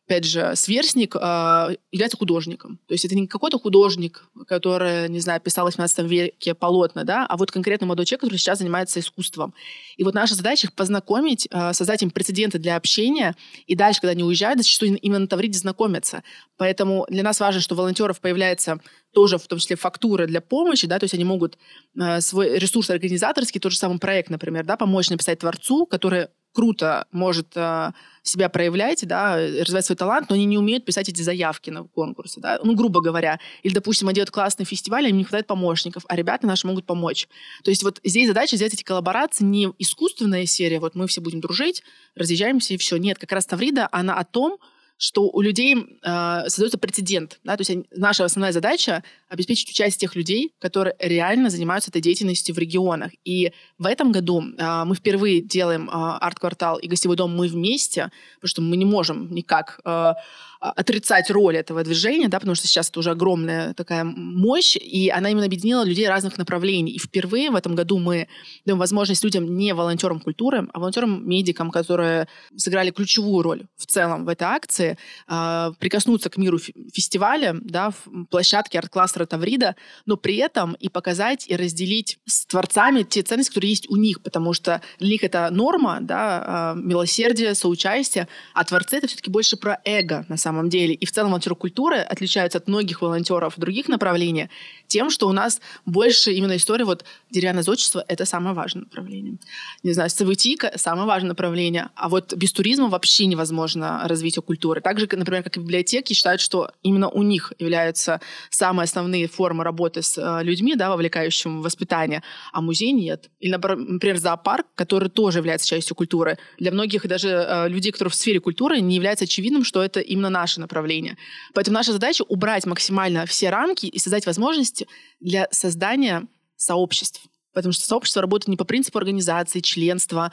Speaker 3: опять же, сверстник э, является художником. То есть это не какой-то художник, который, не знаю, писал в 18 веке полотна, да, а вот конкретно молодой человек, который сейчас занимается искусством. И вот наша задача их познакомить, э, создать им прецеденты для общения, и дальше, когда они уезжают, зачастую именно на Тавриде знакомятся. Поэтому для нас важно, что волонтеров появляется тоже в том числе фактура для помощи, да, то есть они могут э, свой ресурс организаторский, тот же самый проект, например, да, помочь написать творцу, который круто может э, себя проявлять, да, развивать свой талант, но они не умеют писать эти заявки на конкурсы, да, ну, грубо говоря. Или, допустим, они делают классный фестиваль, им не хватает помощников, а ребята наши могут помочь. То есть вот здесь задача сделать эти коллаборации не искусственная серия, вот мы все будем дружить, разъезжаемся и все. Нет, как раз Таврида, она о том, что у людей э, создается прецедент. Да? То есть наша основная задача — обеспечить участие тех людей, которые реально занимаются этой деятельностью в регионах. И в этом году э, мы впервые делаем э, арт-квартал и гостевой дом мы вместе, потому что мы не можем никак э, отрицать роль этого движения, да, потому что сейчас это уже огромная такая мощь, и она именно объединила людей разных направлений. И впервые в этом году мы даем возможность людям не волонтерам культуры, а волонтерам-медикам, которые сыграли ключевую роль в целом в этой акции, э, прикоснуться к миру фестиваля, да, в площадке арт-кластера Таврида, но при этом и показать, и разделить с творцами те ценности, которые есть у них, потому что для них это норма, да, э, милосердие, соучастие, а творцы — это все-таки больше про эго, на самом самом деле. И в целом волонтеры отличаются от многих волонтеров других направлениях тем, что у нас больше именно история вот деревянное зодчество — это самое важное направление. Не знаю, СВТИКа — самое важное направление. А вот без туризма вообще невозможно развитие культуры. Так же, например, как и библиотеки считают, что именно у них являются самые основные формы работы с э, людьми, да, вовлекающим в воспитание, а музей нет. Или, например, зоопарк, который тоже является частью культуры. Для многих даже э, людей, которые в сфере культуры, не является очевидным, что это именно наше направление. Поэтому наша задача — убрать максимально все рамки и создать возможности для создания сообществ. Потому что сообщество работает не по принципу организации, членства,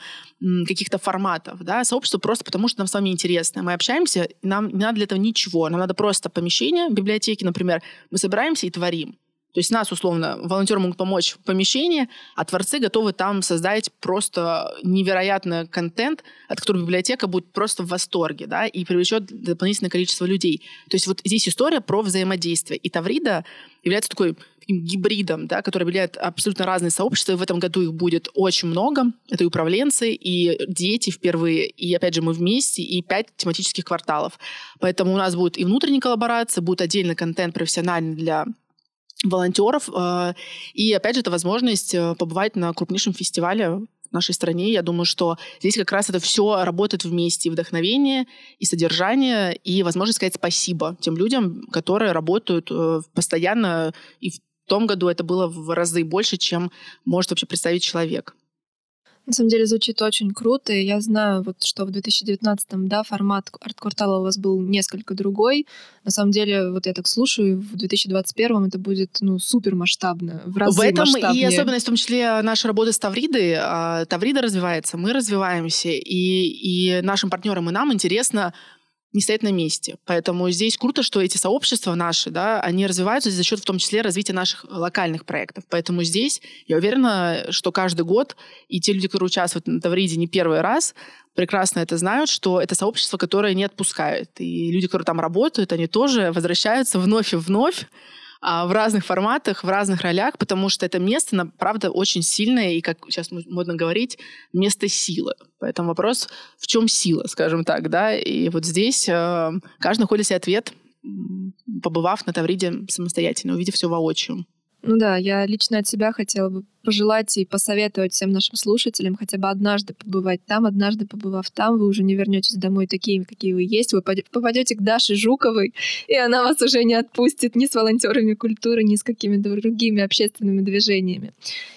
Speaker 3: каких-то форматов. Да? Сообщество просто потому, что нам с вами интересно. Мы общаемся, и нам не надо для этого ничего. Нам надо просто помещение, библиотеки, например. Мы собираемся и творим. То есть нас, условно, волонтеры могут помочь в помещении, а творцы готовы там создать просто невероятный контент, от которого библиотека будет просто в восторге, да, и привлечет дополнительное количество людей. То есть вот здесь история про взаимодействие. И Таврида является такой гибридом, да, который объединяет абсолютно разные сообщества. И в этом году их будет очень много. Это и управленцы, и дети впервые, и, опять же, мы вместе, и пять тематических кварталов. Поэтому у нас будет и внутренняя коллаборация, будет отдельный контент профессиональный для волонтеров. Э, и, опять же, это возможность э, побывать на крупнейшем фестивале нашей стране. Я думаю, что здесь как раз это все работает вместе. И вдохновение, и содержание, и возможность сказать спасибо тем людям, которые работают э, постоянно. И в том году это было в разы больше, чем может вообще представить человек.
Speaker 2: На самом деле звучит очень круто, и я знаю, вот, что в 2019-м, да, формат арт-квартала у вас был несколько другой. На самом деле, вот я так слушаю, в 2021-м это будет, ну, супер масштабно, в разы
Speaker 3: В этом
Speaker 2: масштабнее.
Speaker 3: и особенность, в том числе, нашей работы с Тавридой. А, Таврида развивается, мы развиваемся, и, и нашим партнерам и нам интересно не стоит на месте. Поэтому здесь круто, что эти сообщества наши, да, они развиваются за счет в том числе развития наших локальных проектов. Поэтому здесь я уверена, что каждый год и те люди, которые участвуют на Тавриде не первый раз, прекрасно это знают, что это сообщество, которое не отпускает. И люди, которые там работают, они тоже возвращаются вновь и вновь в разных форматах, в разных ролях, потому что это место, правда, очень сильное, и, как сейчас модно говорить, место силы. Поэтому вопрос, в чем сила, скажем так, да, и вот здесь э, каждый находит себе ответ побывав на Тавриде самостоятельно, увидев все воочию.
Speaker 2: Ну да, я лично от себя хотела бы пожелать и посоветовать всем нашим слушателям хотя бы однажды побывать там, однажды побывав там, вы уже не вернетесь домой такими, какие вы есть, вы попадете к Даше Жуковой, и она вас уже не отпустит ни с волонтерами культуры, ни с какими-то другими общественными движениями.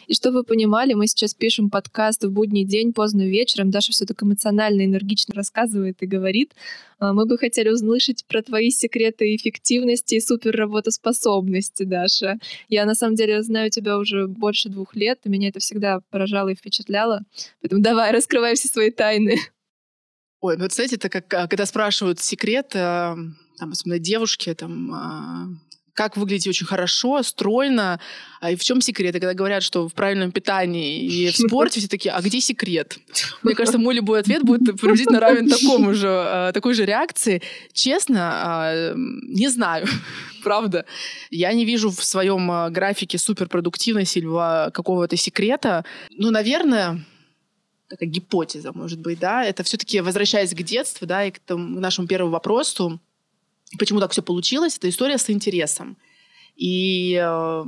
Speaker 2: И чтобы вы понимали, мы сейчас пишем подкаст в будний день, поздно вечером. Даша все так эмоционально, энергично рассказывает и говорит. А, мы бы хотели услышать про твои секреты эффективности и суперработоспособности, Даша. Я на самом деле знаю тебя уже больше двух лет, и меня это всегда поражало и впечатляло. Поэтому давай, раскрывай все свои тайны.
Speaker 3: Ой, ну, вот, знаете, это как, а, когда спрашивают секрет, э, там, особенно девушки, там, а, как выглядеть очень хорошо, стройно. А и в чем секрет? И когда говорят, что в правильном питании и в спорте, все такие, а где секрет? Мне кажется, мой любой ответ будет приблизительно равен такому же, а, такой же реакции. Честно, а, не знаю. Правда. Я не вижу в своем а, графике суперпродуктивности или какого-то секрета. Ну, наверное, такая гипотеза, может быть, да, это все-таки возвращаясь к детству, да, и к, тому, к нашему первому вопросу, Почему так все получилось? Это история с интересом. И э,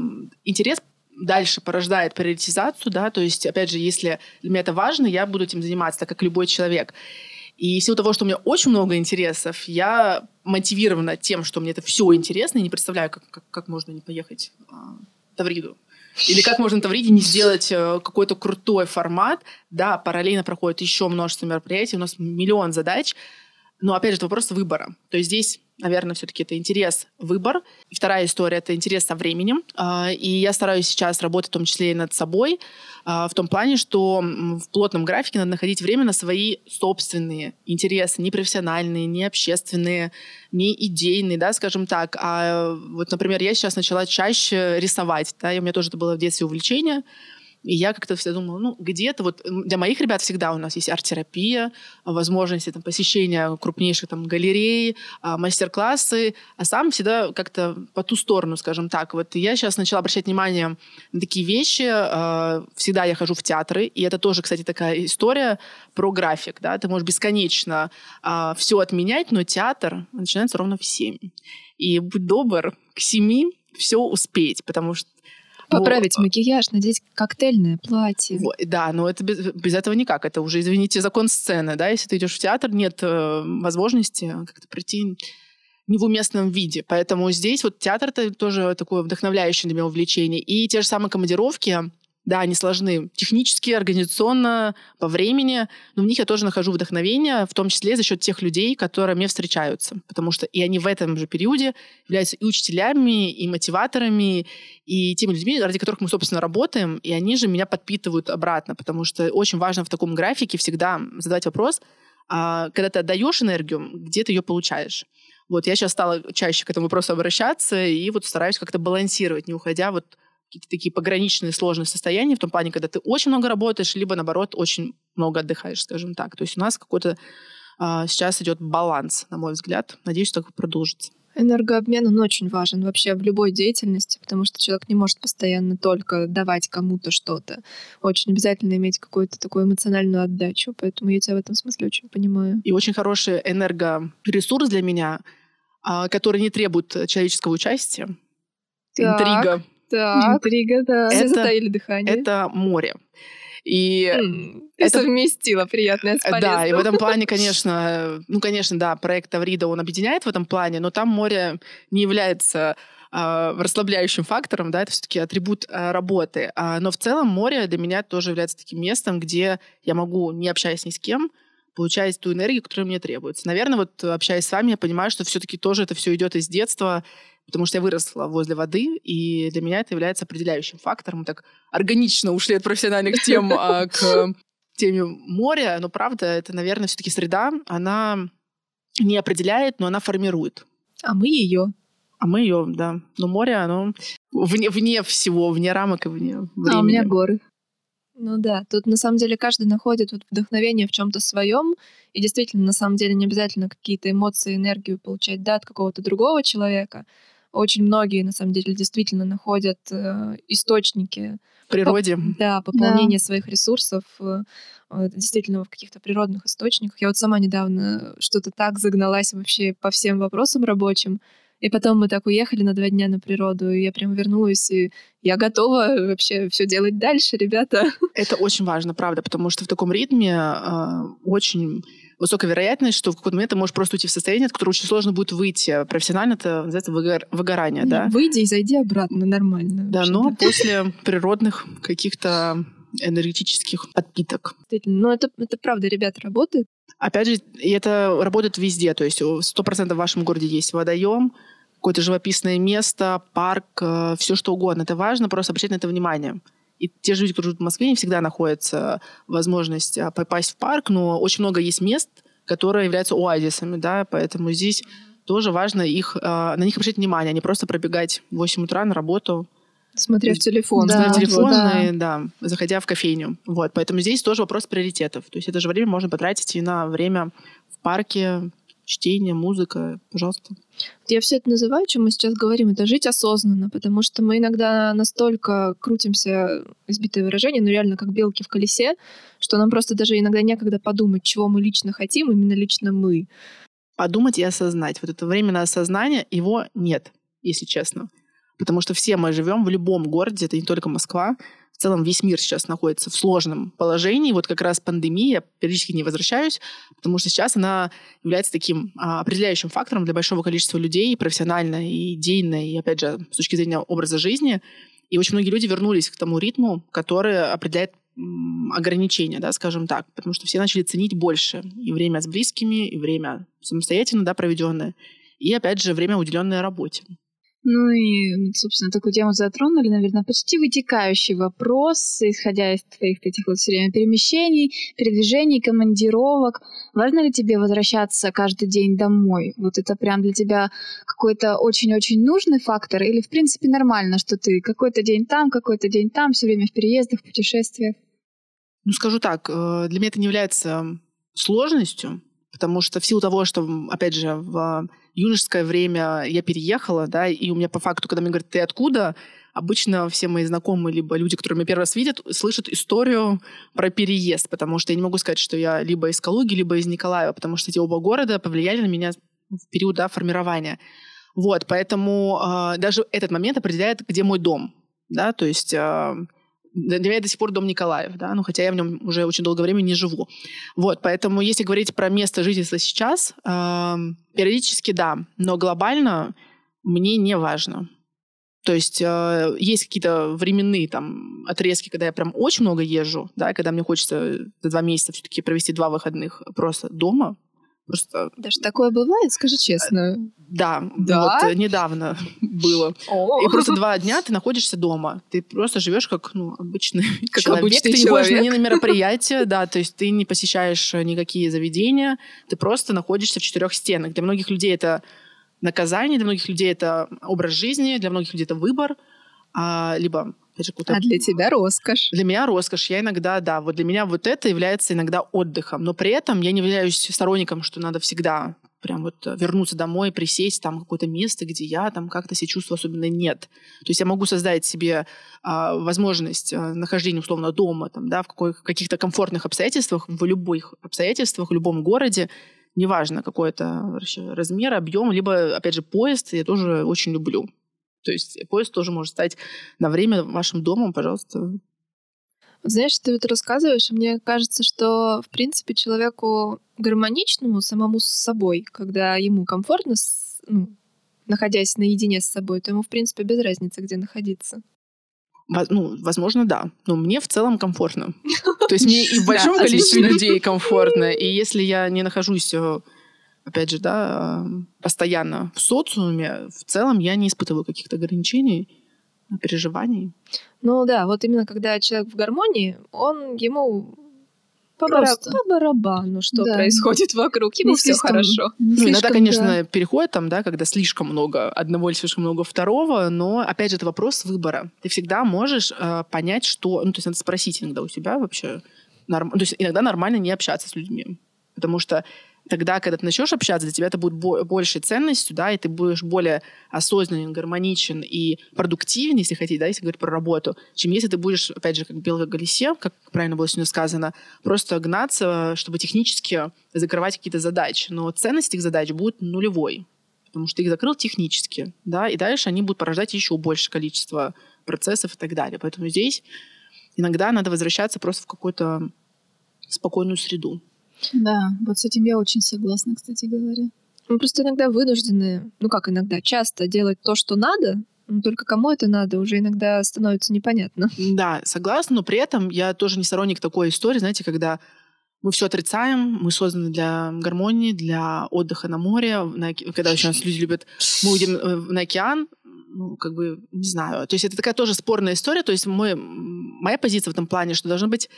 Speaker 3: интерес дальше порождает приоритизацию, да, то есть, опять же, если для меня это важно, я буду этим заниматься, так как любой человек. И в силу того, что у меня очень много интересов, я мотивирована тем, что мне это все интересно, и не представляю, как, как, как можно не поехать э, в Тавриду. Или как можно в Тавриде не сделать э, какой-то крутой формат. Да, параллельно проходит еще множество мероприятий, у нас миллион задач, но, опять же, это вопрос выбора. То есть здесь наверное, все-таки это интерес, выбор. Вторая история — это интерес со временем. А, и я стараюсь сейчас работать в том числе и над собой, а, в том плане, что в плотном графике надо находить время на свои собственные интересы, не профессиональные, не общественные, не идейные, да, скажем так. А вот, например, я сейчас начала чаще рисовать, да, и у меня тоже это было в детстве увлечение — и я как-то всегда думала, ну, где-то вот для моих ребят всегда у нас есть арт-терапия, возможности там, посещения крупнейших там, галерей, а, мастер-классы, а сам всегда как-то по ту сторону, скажем так. Вот я сейчас начала обращать внимание на такие вещи. А, всегда я хожу в театры, и это тоже, кстати, такая история про график. Да? Ты можешь бесконечно а, все отменять, но театр начинается ровно в 7. И будь добр, к 7 все успеть, потому что
Speaker 2: Поправить вот. макияж, надеть коктейльное платье.
Speaker 3: Вот, да, но это без, без этого никак. Это уже, извините, закон сцены, да. Если ты идешь в театр, нет э, возможности как-то прийти не в уместном виде. Поэтому здесь вот театр это тоже такое вдохновляющее для меня увлечение. И те же самые командировки, да, они сложны технически, организационно, по времени, но в них я тоже нахожу вдохновение, в том числе за счет тех людей, которые мне встречаются. Потому что и они в этом же периоде являются и учителями, и мотиваторами, и теми людьми, ради которых мы, собственно, работаем, и они же меня подпитывают обратно, потому что очень важно в таком графике всегда задавать вопрос, а, когда ты отдаешь энергию, где ты ее получаешь. Вот я сейчас стала чаще к этому вопросу обращаться и вот стараюсь как-то балансировать, не уходя вот какие-то такие пограничные сложные состояния, в том плане, когда ты очень много работаешь, либо, наоборот, очень много отдыхаешь, скажем так. То есть у нас какой-то а, сейчас идет баланс, на мой взгляд. Надеюсь, так и продолжится.
Speaker 2: Энергообмен, он очень важен вообще в любой деятельности, потому что человек не может постоянно только давать кому-то что-то. Очень обязательно иметь какую-то такую эмоциональную отдачу, поэтому я тебя в этом смысле очень понимаю.
Speaker 3: И очень хороший энергоресурс для меня, а, который не требует человеческого участия. Так. Интрига.
Speaker 2: Так, интрига, да. Все затаили дыхание.
Speaker 3: Это море. И
Speaker 2: mm, это совместило приятное с полезным.
Speaker 3: Да, и в этом плане, конечно, ну, конечно, да, проект Аврида, он объединяет в этом плане, но там море не является э, расслабляющим фактором, да, это все-таки атрибут э, работы. А, но в целом море для меня тоже является таким местом, где я могу, не общаясь ни с кем, получать ту энергию, которая мне требуется. Наверное, вот общаясь с вами, я понимаю, что все-таки тоже это все идет из детства, потому что я выросла возле воды, и для меня это является определяющим фактором. Мы так органично ушли от профессиональных тем а, к теме моря, но правда, это, наверное, все-таки среда, она не определяет, но она формирует.
Speaker 2: А мы ее.
Speaker 3: А мы ее, да. Но море, оно вне, вне всего, вне рамок и вне времени.
Speaker 2: А у меня горы. Ну да, тут на самом деле каждый находит вот вдохновение в чем-то своем, и действительно, на самом деле, не обязательно какие-то эмоции, энергию получать да, от какого-то другого человека, очень многие, на самом деле, действительно находят э, источники
Speaker 3: природе.
Speaker 2: По, да, пополнение да. своих ресурсов э, действительно в каких-то природных источниках. Я вот сама недавно что-то так загналась вообще по всем вопросам рабочим. И потом мы так уехали на два дня на природу, и я прям вернулась, и я готова вообще все делать дальше, ребята.
Speaker 3: Это очень важно, правда, потому что в таком ритме э, очень высокая вероятность, что в какой-то момент ты можешь просто уйти в состояние, от которого очень сложно будет выйти. Профессионально это называется выгор... выгорание, да?
Speaker 2: Выйди и зайди обратно, нормально.
Speaker 3: Да, но после природных каких-то энергетических подпиток.
Speaker 2: Но это, это правда, ребята, работает.
Speaker 3: Опять же, это работает везде. То есть сто процентов в вашем городе есть водоем, какое-то живописное место, парк, э, все что угодно. Это важно, просто обращать на это внимание. И те же люди, которые живут в Москве, не всегда находится возможность а, попасть в парк, но очень много есть мест, которые являются оазисами, да, поэтому здесь тоже важно их, а, на них обращать внимание, а не просто пробегать в 8 утра на работу,
Speaker 2: Смотря в телефон.
Speaker 3: Да, на телефон, да. Да, заходя в кофейню. Вот, поэтому здесь тоже вопрос приоритетов. То есть это же время можно потратить и на время в парке, чтение, музыка, пожалуйста.
Speaker 2: Я все это называю, чем мы сейчас говорим, это жить осознанно, потому что мы иногда настолько крутимся, избитое выражение, но реально как белки в колесе, что нам просто даже иногда некогда подумать, чего мы лично хотим, именно лично мы.
Speaker 3: Подумать и осознать. Вот это время на осознание, его нет, если честно. Потому что все мы живем в любом городе, это не только Москва. В целом весь мир сейчас находится в сложном положении. Вот как раз пандемия, периодически не возвращаюсь, потому что сейчас она является таким а, определяющим фактором для большого количества людей, профессионально и идейно, и, опять же, с точки зрения образа жизни. И очень многие люди вернулись к тому ритму, который определяет ограничения, да, скажем так, потому что все начали ценить больше и время с близкими, и время самостоятельно, да, проведенное, и, опять же, время, уделенное работе.
Speaker 1: Ну и, собственно, такую тему затронули, наверное, почти вытекающий вопрос, исходя из твоих этих вот все время перемещений, передвижений, командировок. Важно ли тебе возвращаться каждый день домой? Вот это прям для тебя какой-то очень-очень нужный фактор или, в принципе, нормально, что ты какой-то день там, какой-то день там, все время в переездах, в путешествиях?
Speaker 3: Ну, скажу так, э, для меня это не является сложностью, потому что в силу того, что, опять же, в юношеское время я переехала, да, и у меня по факту, когда мне говорят, ты откуда, обычно все мои знакомые, либо люди, которые меня первый раз видят, слышат историю про переезд, потому что я не могу сказать, что я либо из Калуги, либо из Николаева, потому что эти оба города повлияли на меня в период да, формирования. Вот, поэтому э, даже этот момент определяет, где мой дом, да, то есть э, для меня до сих пор дом Николаев, да, ну, хотя я в нем уже очень долгое время не живу. Вот, поэтому если говорить про место жительства сейчас, э, периодически да, но глобально мне не важно. То есть э, есть какие-то временные там отрезки, когда я прям очень много езжу, да, когда мне хочется за два месяца все-таки провести два выходных просто дома, Просто...
Speaker 2: Даже такое бывает, скажи честно.
Speaker 3: Да, да? вот недавно было. О. И просто два дня ты находишься дома. Ты просто живешь как ну, обычный как человек. Обычный ты человек. не ходишь ни на мероприятия, да, то есть ты не посещаешь никакие заведения, ты просто находишься в четырех стенах. Для многих людей это наказание, для многих людей это образ жизни, для многих людей это выбор, а, либо
Speaker 2: а для тебя роскошь.
Speaker 3: Для меня роскошь. Я иногда, да, вот для меня вот это является иногда отдыхом. Но при этом я не являюсь сторонником, что надо всегда прям вот вернуться домой, присесть там какое-то место, где я там как-то себя чувствую особенно нет. То есть я могу создать себе а, возможность а, нахождения условно дома, там, да, в, какой, в каких-то комфортных обстоятельствах, в любых обстоятельствах, в любом городе, неважно какой это размер, объем, либо, опять же, поезд я тоже очень люблю. То есть поезд тоже может стать на время вашим домом, пожалуйста.
Speaker 2: Знаешь, ты вот рассказываешь, мне кажется, что, в принципе, человеку гармоничному, самому с собой, когда ему комфортно, ну, находясь наедине с собой, то ему, в принципе, без разницы, где находиться.
Speaker 3: Ну, возможно, да. Но мне в целом комфортно. То есть мне и в большом количестве людей комфортно. И если я не нахожусь э, опять же, да, постоянно в социуме, в целом я не испытываю каких-то ограничений, переживаний.
Speaker 2: Ну да, вот именно когда человек в гармонии, он ему по, бара... по барабану, что да. происходит вокруг, ему все хорошо.
Speaker 3: Ну, иногда, конечно, да. переходит там, да, когда слишком много одного или слишком много второго, но, опять же, это вопрос выбора. Ты всегда можешь э, понять, что... Ну, то есть надо спросить иногда у себя вообще... Норм... То есть иногда нормально не общаться с людьми. Потому что тогда, когда ты начнешь общаться, для тебя это будет бо- большей ценностью, да, и ты будешь более осознанен, гармоничен и продуктивен, если хотите, да, если говорить про работу, чем если ты будешь, опять же, как белка колесе, как правильно было сегодня сказано, просто гнаться, чтобы технически закрывать какие-то задачи. Но ценность этих задач будет нулевой. потому что ты их закрыл технически, да, и дальше они будут порождать еще большее количество процессов и так далее. Поэтому здесь иногда надо возвращаться просто в какую-то спокойную среду.
Speaker 1: Да, вот с этим я очень согласна, кстати говоря.
Speaker 2: Мы просто иногда вынуждены, ну как иногда, часто делать то, что надо, но только кому это надо, уже иногда становится непонятно.
Speaker 3: Да, согласна, но при этом я тоже не сторонник такой истории, знаете, когда мы все отрицаем, мы созданы для гармонии, для отдыха на море, на, когда сейчас люди любят, мы уйдем э, на океан, ну, как бы, не знаю. То есть это такая тоже спорная история. То есть мой, моя позиция в этом плане, что должна быть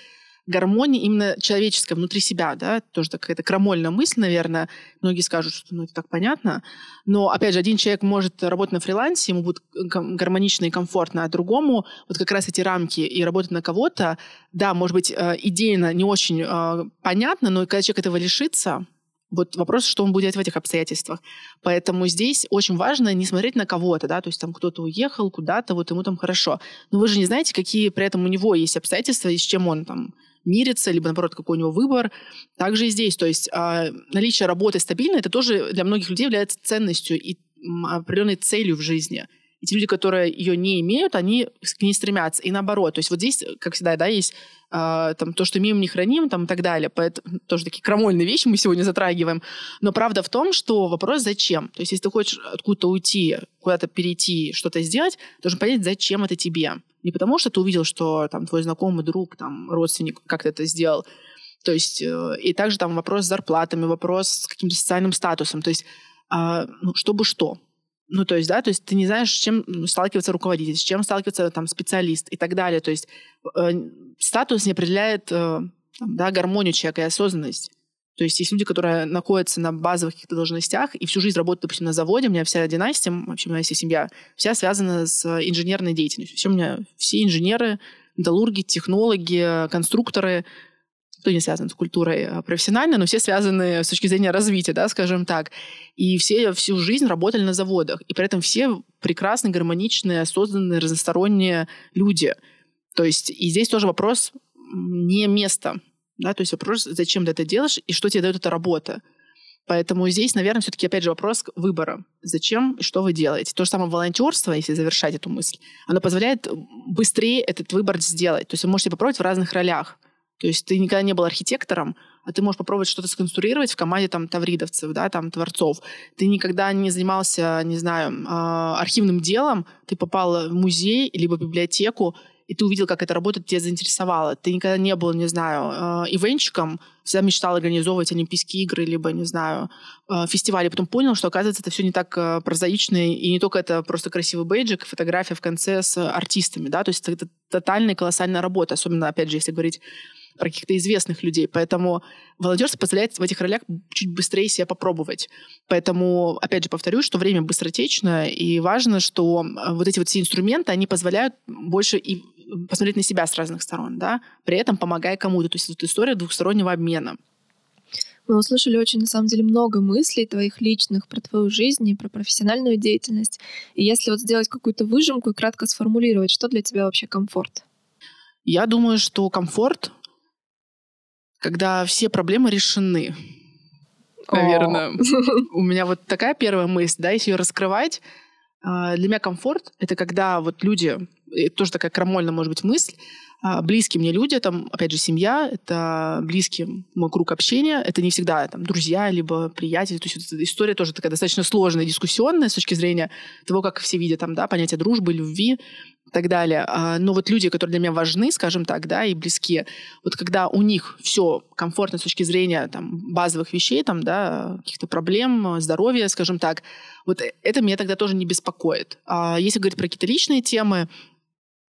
Speaker 3: гармония именно человеческая внутри себя, да, тоже какая-то крамольная мысль, наверное. Многие скажут, что ну, это так понятно. Но, опять же, один человек может работать на фрилансе, ему будет гармонично и комфортно, а другому вот как раз эти рамки и работать на кого-то, да, может быть, э, идейно не очень э, понятно, но когда человек этого лишится, вот вопрос, что он будет делать в этих обстоятельствах. Поэтому здесь очень важно не смотреть на кого-то, да, то есть там кто-то уехал куда-то, вот ему там хорошо. Но вы же не знаете, какие при этом у него есть обстоятельства и с чем он там мирится, либо, наоборот, какой у него выбор. Также и здесь. То есть э, наличие работы стабильной, это тоже для многих людей является ценностью и определенной целью в жизни. И те люди, которые ее не имеют, они к ней стремятся. И наоборот. То есть вот здесь, как всегда, да, есть э, там, то, что имеем, не храним, там, и так далее. Поэтому тоже такие крамольные вещи мы сегодня затрагиваем. Но правда в том, что вопрос зачем. То есть если ты хочешь откуда-то уйти, куда-то перейти, что-то сделать, должен понять, зачем это тебе. Не потому, что ты увидел, что там твой знакомый друг, там, родственник как-то это сделал. То есть э, и также там вопрос с зарплатами, вопрос с каким-то социальным статусом. То есть э, ну, чтобы что. Ну, то есть, да, то есть ты не знаешь, с чем сталкивается руководитель, с чем сталкивается там специалист и так далее. То есть э, статус не определяет э, да, гармонию человека и осознанность. То есть есть люди, которые находятся на базовых каких-то должностях и всю жизнь работают, допустим, на заводе. У меня вся династия, вообще моя вся семья, вся связана с инженерной деятельностью. Все у меня все инженеры, металлурги, технологи, конструкторы, кто не связан с культурой а, профессионально, но все связаны с точки зрения развития, да, скажем так. И все всю жизнь работали на заводах. И при этом все прекрасные, гармоничные, созданные, разносторонние люди. То есть и здесь тоже вопрос не места, да, то есть вопрос, зачем ты это делаешь и что тебе дает эта работа. Поэтому здесь, наверное, все-таки, опять же, вопрос выбора. Зачем и что вы делаете? То же самое волонтерство, если завершать эту мысль, оно позволяет быстрее этот выбор сделать. То есть вы можете попробовать в разных ролях. То есть ты никогда не был архитектором, а ты можешь попробовать что-то сконструировать в команде там тавридовцев, да, там творцов. Ты никогда не занимался, не знаю, а, архивным делом, ты попал в музей либо библиотеку, и ты увидел, как это работает, тебя заинтересовало. Ты никогда не был, не знаю, э, ивенчиком, всегда мечтал организовывать Олимпийские игры, либо, не знаю, э, фестивали. Потом понял, что, оказывается, это все не так прозаично, и не только это просто красивый бейджик, фотография в конце с артистами, да, то есть это тотальная колоссальная работа, особенно, опять же, если говорить про каких-то известных людей. Поэтому волонтерство позволяет в этих ролях чуть быстрее себя попробовать. Поэтому, опять же, повторю, что время быстротечно, и важно, что вот эти вот все инструменты, они позволяют больше и посмотреть на себя с разных сторон, да, при этом помогая кому-то. То есть это история двухстороннего обмена.
Speaker 2: Мы услышали очень, на самом деле, много мыслей твоих личных про твою жизнь и про профессиональную деятельность. И если вот сделать какую-то выжимку и кратко сформулировать, что для тебя вообще комфорт?
Speaker 3: Я думаю, что комфорт, когда все проблемы решены. Наверное. У меня вот такая первая мысль, да, если ее раскрывать, а, для меня комфорт — это когда вот люди тоже такая крамольная, может быть, мысль, а, близкие мне люди, там, опять же, семья, это близкий мой круг общения, это не всегда там друзья, либо приятели, то есть история тоже такая достаточно сложная, дискуссионная с точки зрения того, как все видят там, да, понятие дружбы, любви и так далее. А, но вот люди, которые для меня важны, скажем так, да, и близкие, вот когда у них все комфортно с точки зрения там базовых вещей, там, да, каких-то проблем, здоровья, скажем так, вот это меня тогда тоже не беспокоит. А если говорить про какие-то личные темы,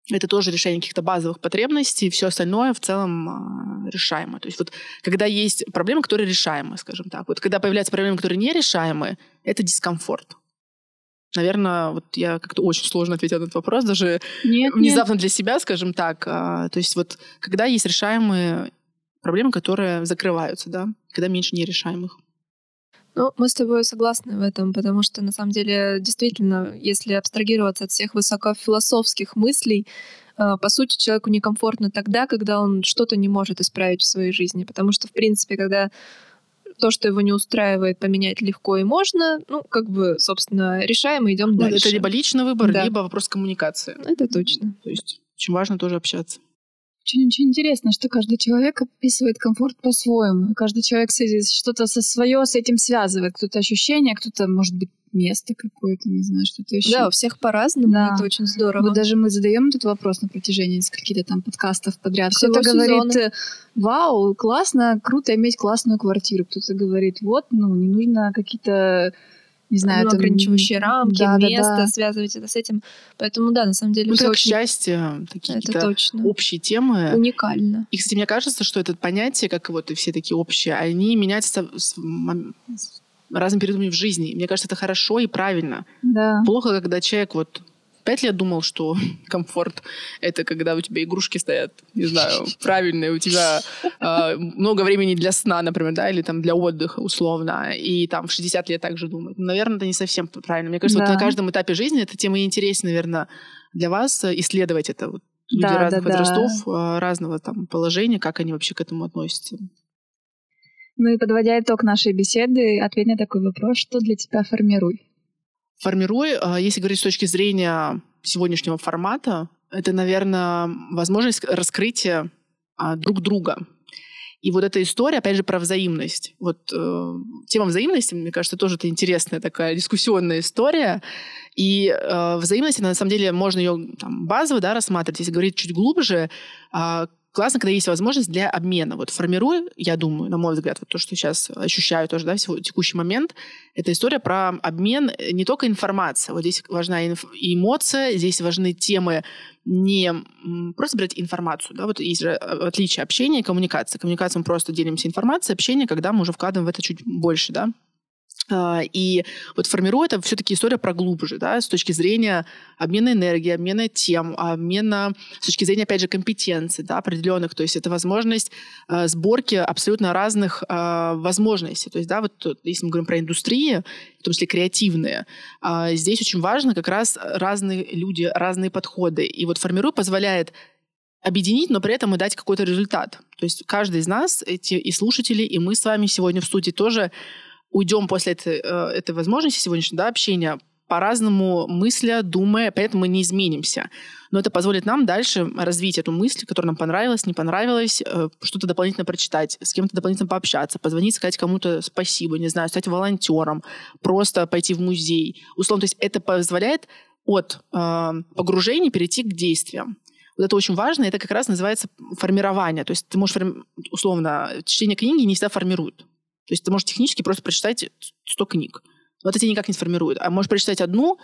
Speaker 3: это тоже решение каких-то базовых потребностей, все остальное в целом э, решаемо. То есть вот когда есть проблемы, которые решаемы, скажем так, вот когда появляются проблемы, которые нерешаемы, это дискомфорт. Наверное, вот я как-то очень сложно ответила на этот вопрос, даже нет, внезапно нет. для себя, скажем так. А, то есть вот когда есть решаемые проблемы, которые закрываются, да, когда меньше нерешаемых.
Speaker 2: Ну, мы с тобой согласны в этом, потому что, на самом деле, действительно, если абстрагироваться от всех высокофилософских мыслей, э, по сути, человеку некомфортно тогда, когда он что-то не может исправить в своей жизни. Потому что, в принципе, когда то, что его не устраивает, поменять легко и можно. Ну, как бы, собственно, решаем и идем
Speaker 3: Ну,
Speaker 2: дальше.
Speaker 3: Это либо личный выбор,
Speaker 2: Да.
Speaker 3: либо вопрос коммуникации.
Speaker 2: Это точно.
Speaker 3: То есть очень важно тоже общаться.
Speaker 1: Очень, очень интересно, что каждый человек описывает комфорт по-своему. Каждый человек что-то со свое с этим связывает. Кто-то ощущение, кто-то, может быть, место какое-то, не знаю, что-то еще.
Speaker 2: Да, у всех по-разному,
Speaker 1: Да.
Speaker 2: это очень здорово.
Speaker 1: Вот даже мы задаем этот вопрос на протяжении нескольких там подкастов подряд. Кто-то говорит,
Speaker 2: сезона.
Speaker 1: э, вау, классно, круто иметь классную квартиру. Кто-то говорит, вот, ну, не нужно какие-то, не знаю,
Speaker 2: ну,
Speaker 1: там,
Speaker 2: ограничивающие рамки,
Speaker 1: да, да,
Speaker 2: место,
Speaker 1: да.
Speaker 2: связывать это с этим. Поэтому, да, на самом деле,
Speaker 3: Ну, это как
Speaker 2: очень
Speaker 3: счастье, такие
Speaker 2: это точно.
Speaker 3: общие темы.
Speaker 2: уникально.
Speaker 3: И, кстати, мне кажется, что это понятие, как вот и все такие общие, они меняются с разными периодами в жизни. Мне кажется, это хорошо и правильно.
Speaker 1: Да.
Speaker 3: Плохо, когда человек вот пять лет думал, что комфорт — это когда у тебя игрушки стоят, не знаю, правильные, у тебя э, много времени для сна, например, да, или там для отдыха, условно, и там в 60 лет также думать. Наверное, это не совсем правильно. Мне кажется, вот
Speaker 1: Да.
Speaker 3: на каждом этапе жизни эта тема и интереснее, наверное, для вас э, исследовать это. Вот люди
Speaker 1: Да,
Speaker 3: разных
Speaker 1: да, да.
Speaker 3: возрастов, э, разного там положения, как они вообще к этому относятся.
Speaker 1: Ну и подводя итог нашей беседы, ответь на такой вопрос, что для тебя формируй?
Speaker 3: Формируй, э, если говорить с точки зрения сегодняшнего формата, это, наверное, возможность раскрытия а, друг друга. И вот эта история, опять же, про взаимность. Вот э, тема взаимности, мне кажется, тоже это интересная такая дискуссионная история. И э, взаимность, на самом деле, можно ее там, базово да, рассматривать. Если говорить чуть глубже, а, классно, когда есть возможность для обмена. Вот формируй, я думаю, на мой взгляд, вот то, что сейчас ощущаю тоже, да, в сего- текущий момент, это история про обмен э, не только информацией. Вот здесь важна инф- эмоция, здесь важны темы не просто брать информацию. Да? Вот есть же э, отличие общения и коммуникации. Коммуникация мы просто делимся информацией, общение, когда мы уже вкладываем в это чуть больше. Да? А, И вот формирую это все-таки история про глубже, да, с точки зрения обмена энергии, обмена тем, обмена с точки зрения, опять же, компетенций, да, определенных. То есть это возможность э, сборки абсолютно разных э, возможностей. То есть, да, вот тут, если мы говорим про индустрии, в том числе креативные, а, здесь очень важно как раз разные люди, разные подходы. И вот формирую позволяет объединить, но при этом и дать какой-то результат. То есть каждый из нас, эти и слушатели, и мы с вами сегодня в студии тоже уйдем после этой, э, этой возможности сегодняшнего да, общения по-разному мысля, думая, поэтому мы не изменимся. Но это позволит нам дальше развить эту мысль, которая нам понравилась, не понравилась, э, что-то дополнительно прочитать, с кем-то дополнительно пообщаться, позвонить, сказать кому-то спасибо, не знаю, стать волонтером, просто пойти в музей. Условно, то есть это позволяет от э, погружения перейти к действиям. Вот это очень важно, это как раз называется формирование. То есть ты можешь, условно, чтение книги не всегда формирует. То есть ты можешь технически просто прочитать 100 книг. Но это тебя никак не сформирует. А можешь прочитать одну,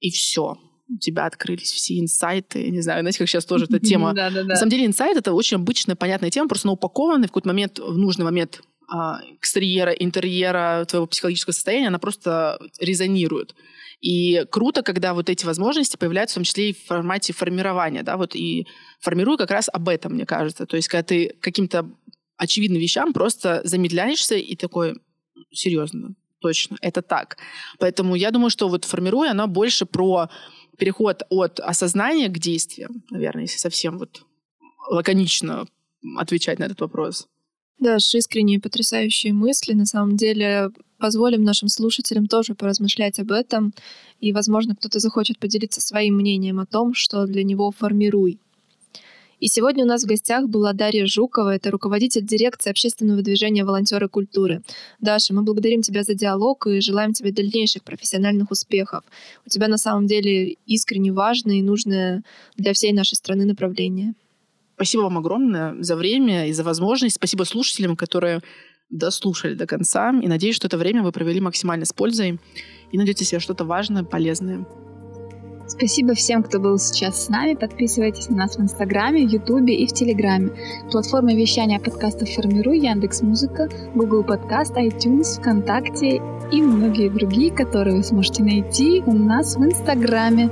Speaker 3: и все. У тебя открылись все инсайты. Я не знаю, знаете, как сейчас тоже эта тема.
Speaker 1: Да, да,
Speaker 3: На самом деле инсайт — это очень обычная, понятная тема, просто она упакованная в какой-то момент, в нужный момент а, экстерьера, интерьера, твоего психологического состояния, она просто резонирует. И круто, когда вот эти возможности появляются в том числе и в формате формирования, да, вот и формирую как раз об этом, мне кажется. То есть, когда ты каким-то очевидным вещам просто замедляешься и такой, серьезно, точно, это так. Поэтому я думаю, что вот формируя, она больше про переход от осознания к действиям, наверное, если совсем вот лаконично отвечать на этот вопрос.
Speaker 2: Да, искренние потрясающие мысли. На самом деле позволим нашим слушателям тоже поразмышлять об этом. И, возможно, кто-то захочет поделиться своим мнением о том, что для него формируй. И сегодня у нас в гостях была Дарья Жукова, это руководитель дирекции общественного движения «Волонтеры культуры». Даша, мы благодарим тебя за диалог и желаем тебе дальнейших профессиональных успехов. У тебя на самом деле искренне важное и нужное для всей нашей страны направление.
Speaker 3: Спасибо вам огромное за время и за возможность. Спасибо слушателям, которые дослушали до конца. И надеюсь, что это время вы провели максимально с пользой и найдете себе что-то важное, полезное.
Speaker 1: Спасибо всем, кто был сейчас с нами. Подписывайтесь на нас в Инстаграме, Ютубе и в Телеграме. Платформы вещания подкастов формируй Яндекс Музыка, Google Подкаст, iTunes, ВКонтакте и многие другие, которые вы сможете найти у нас в Инстаграме.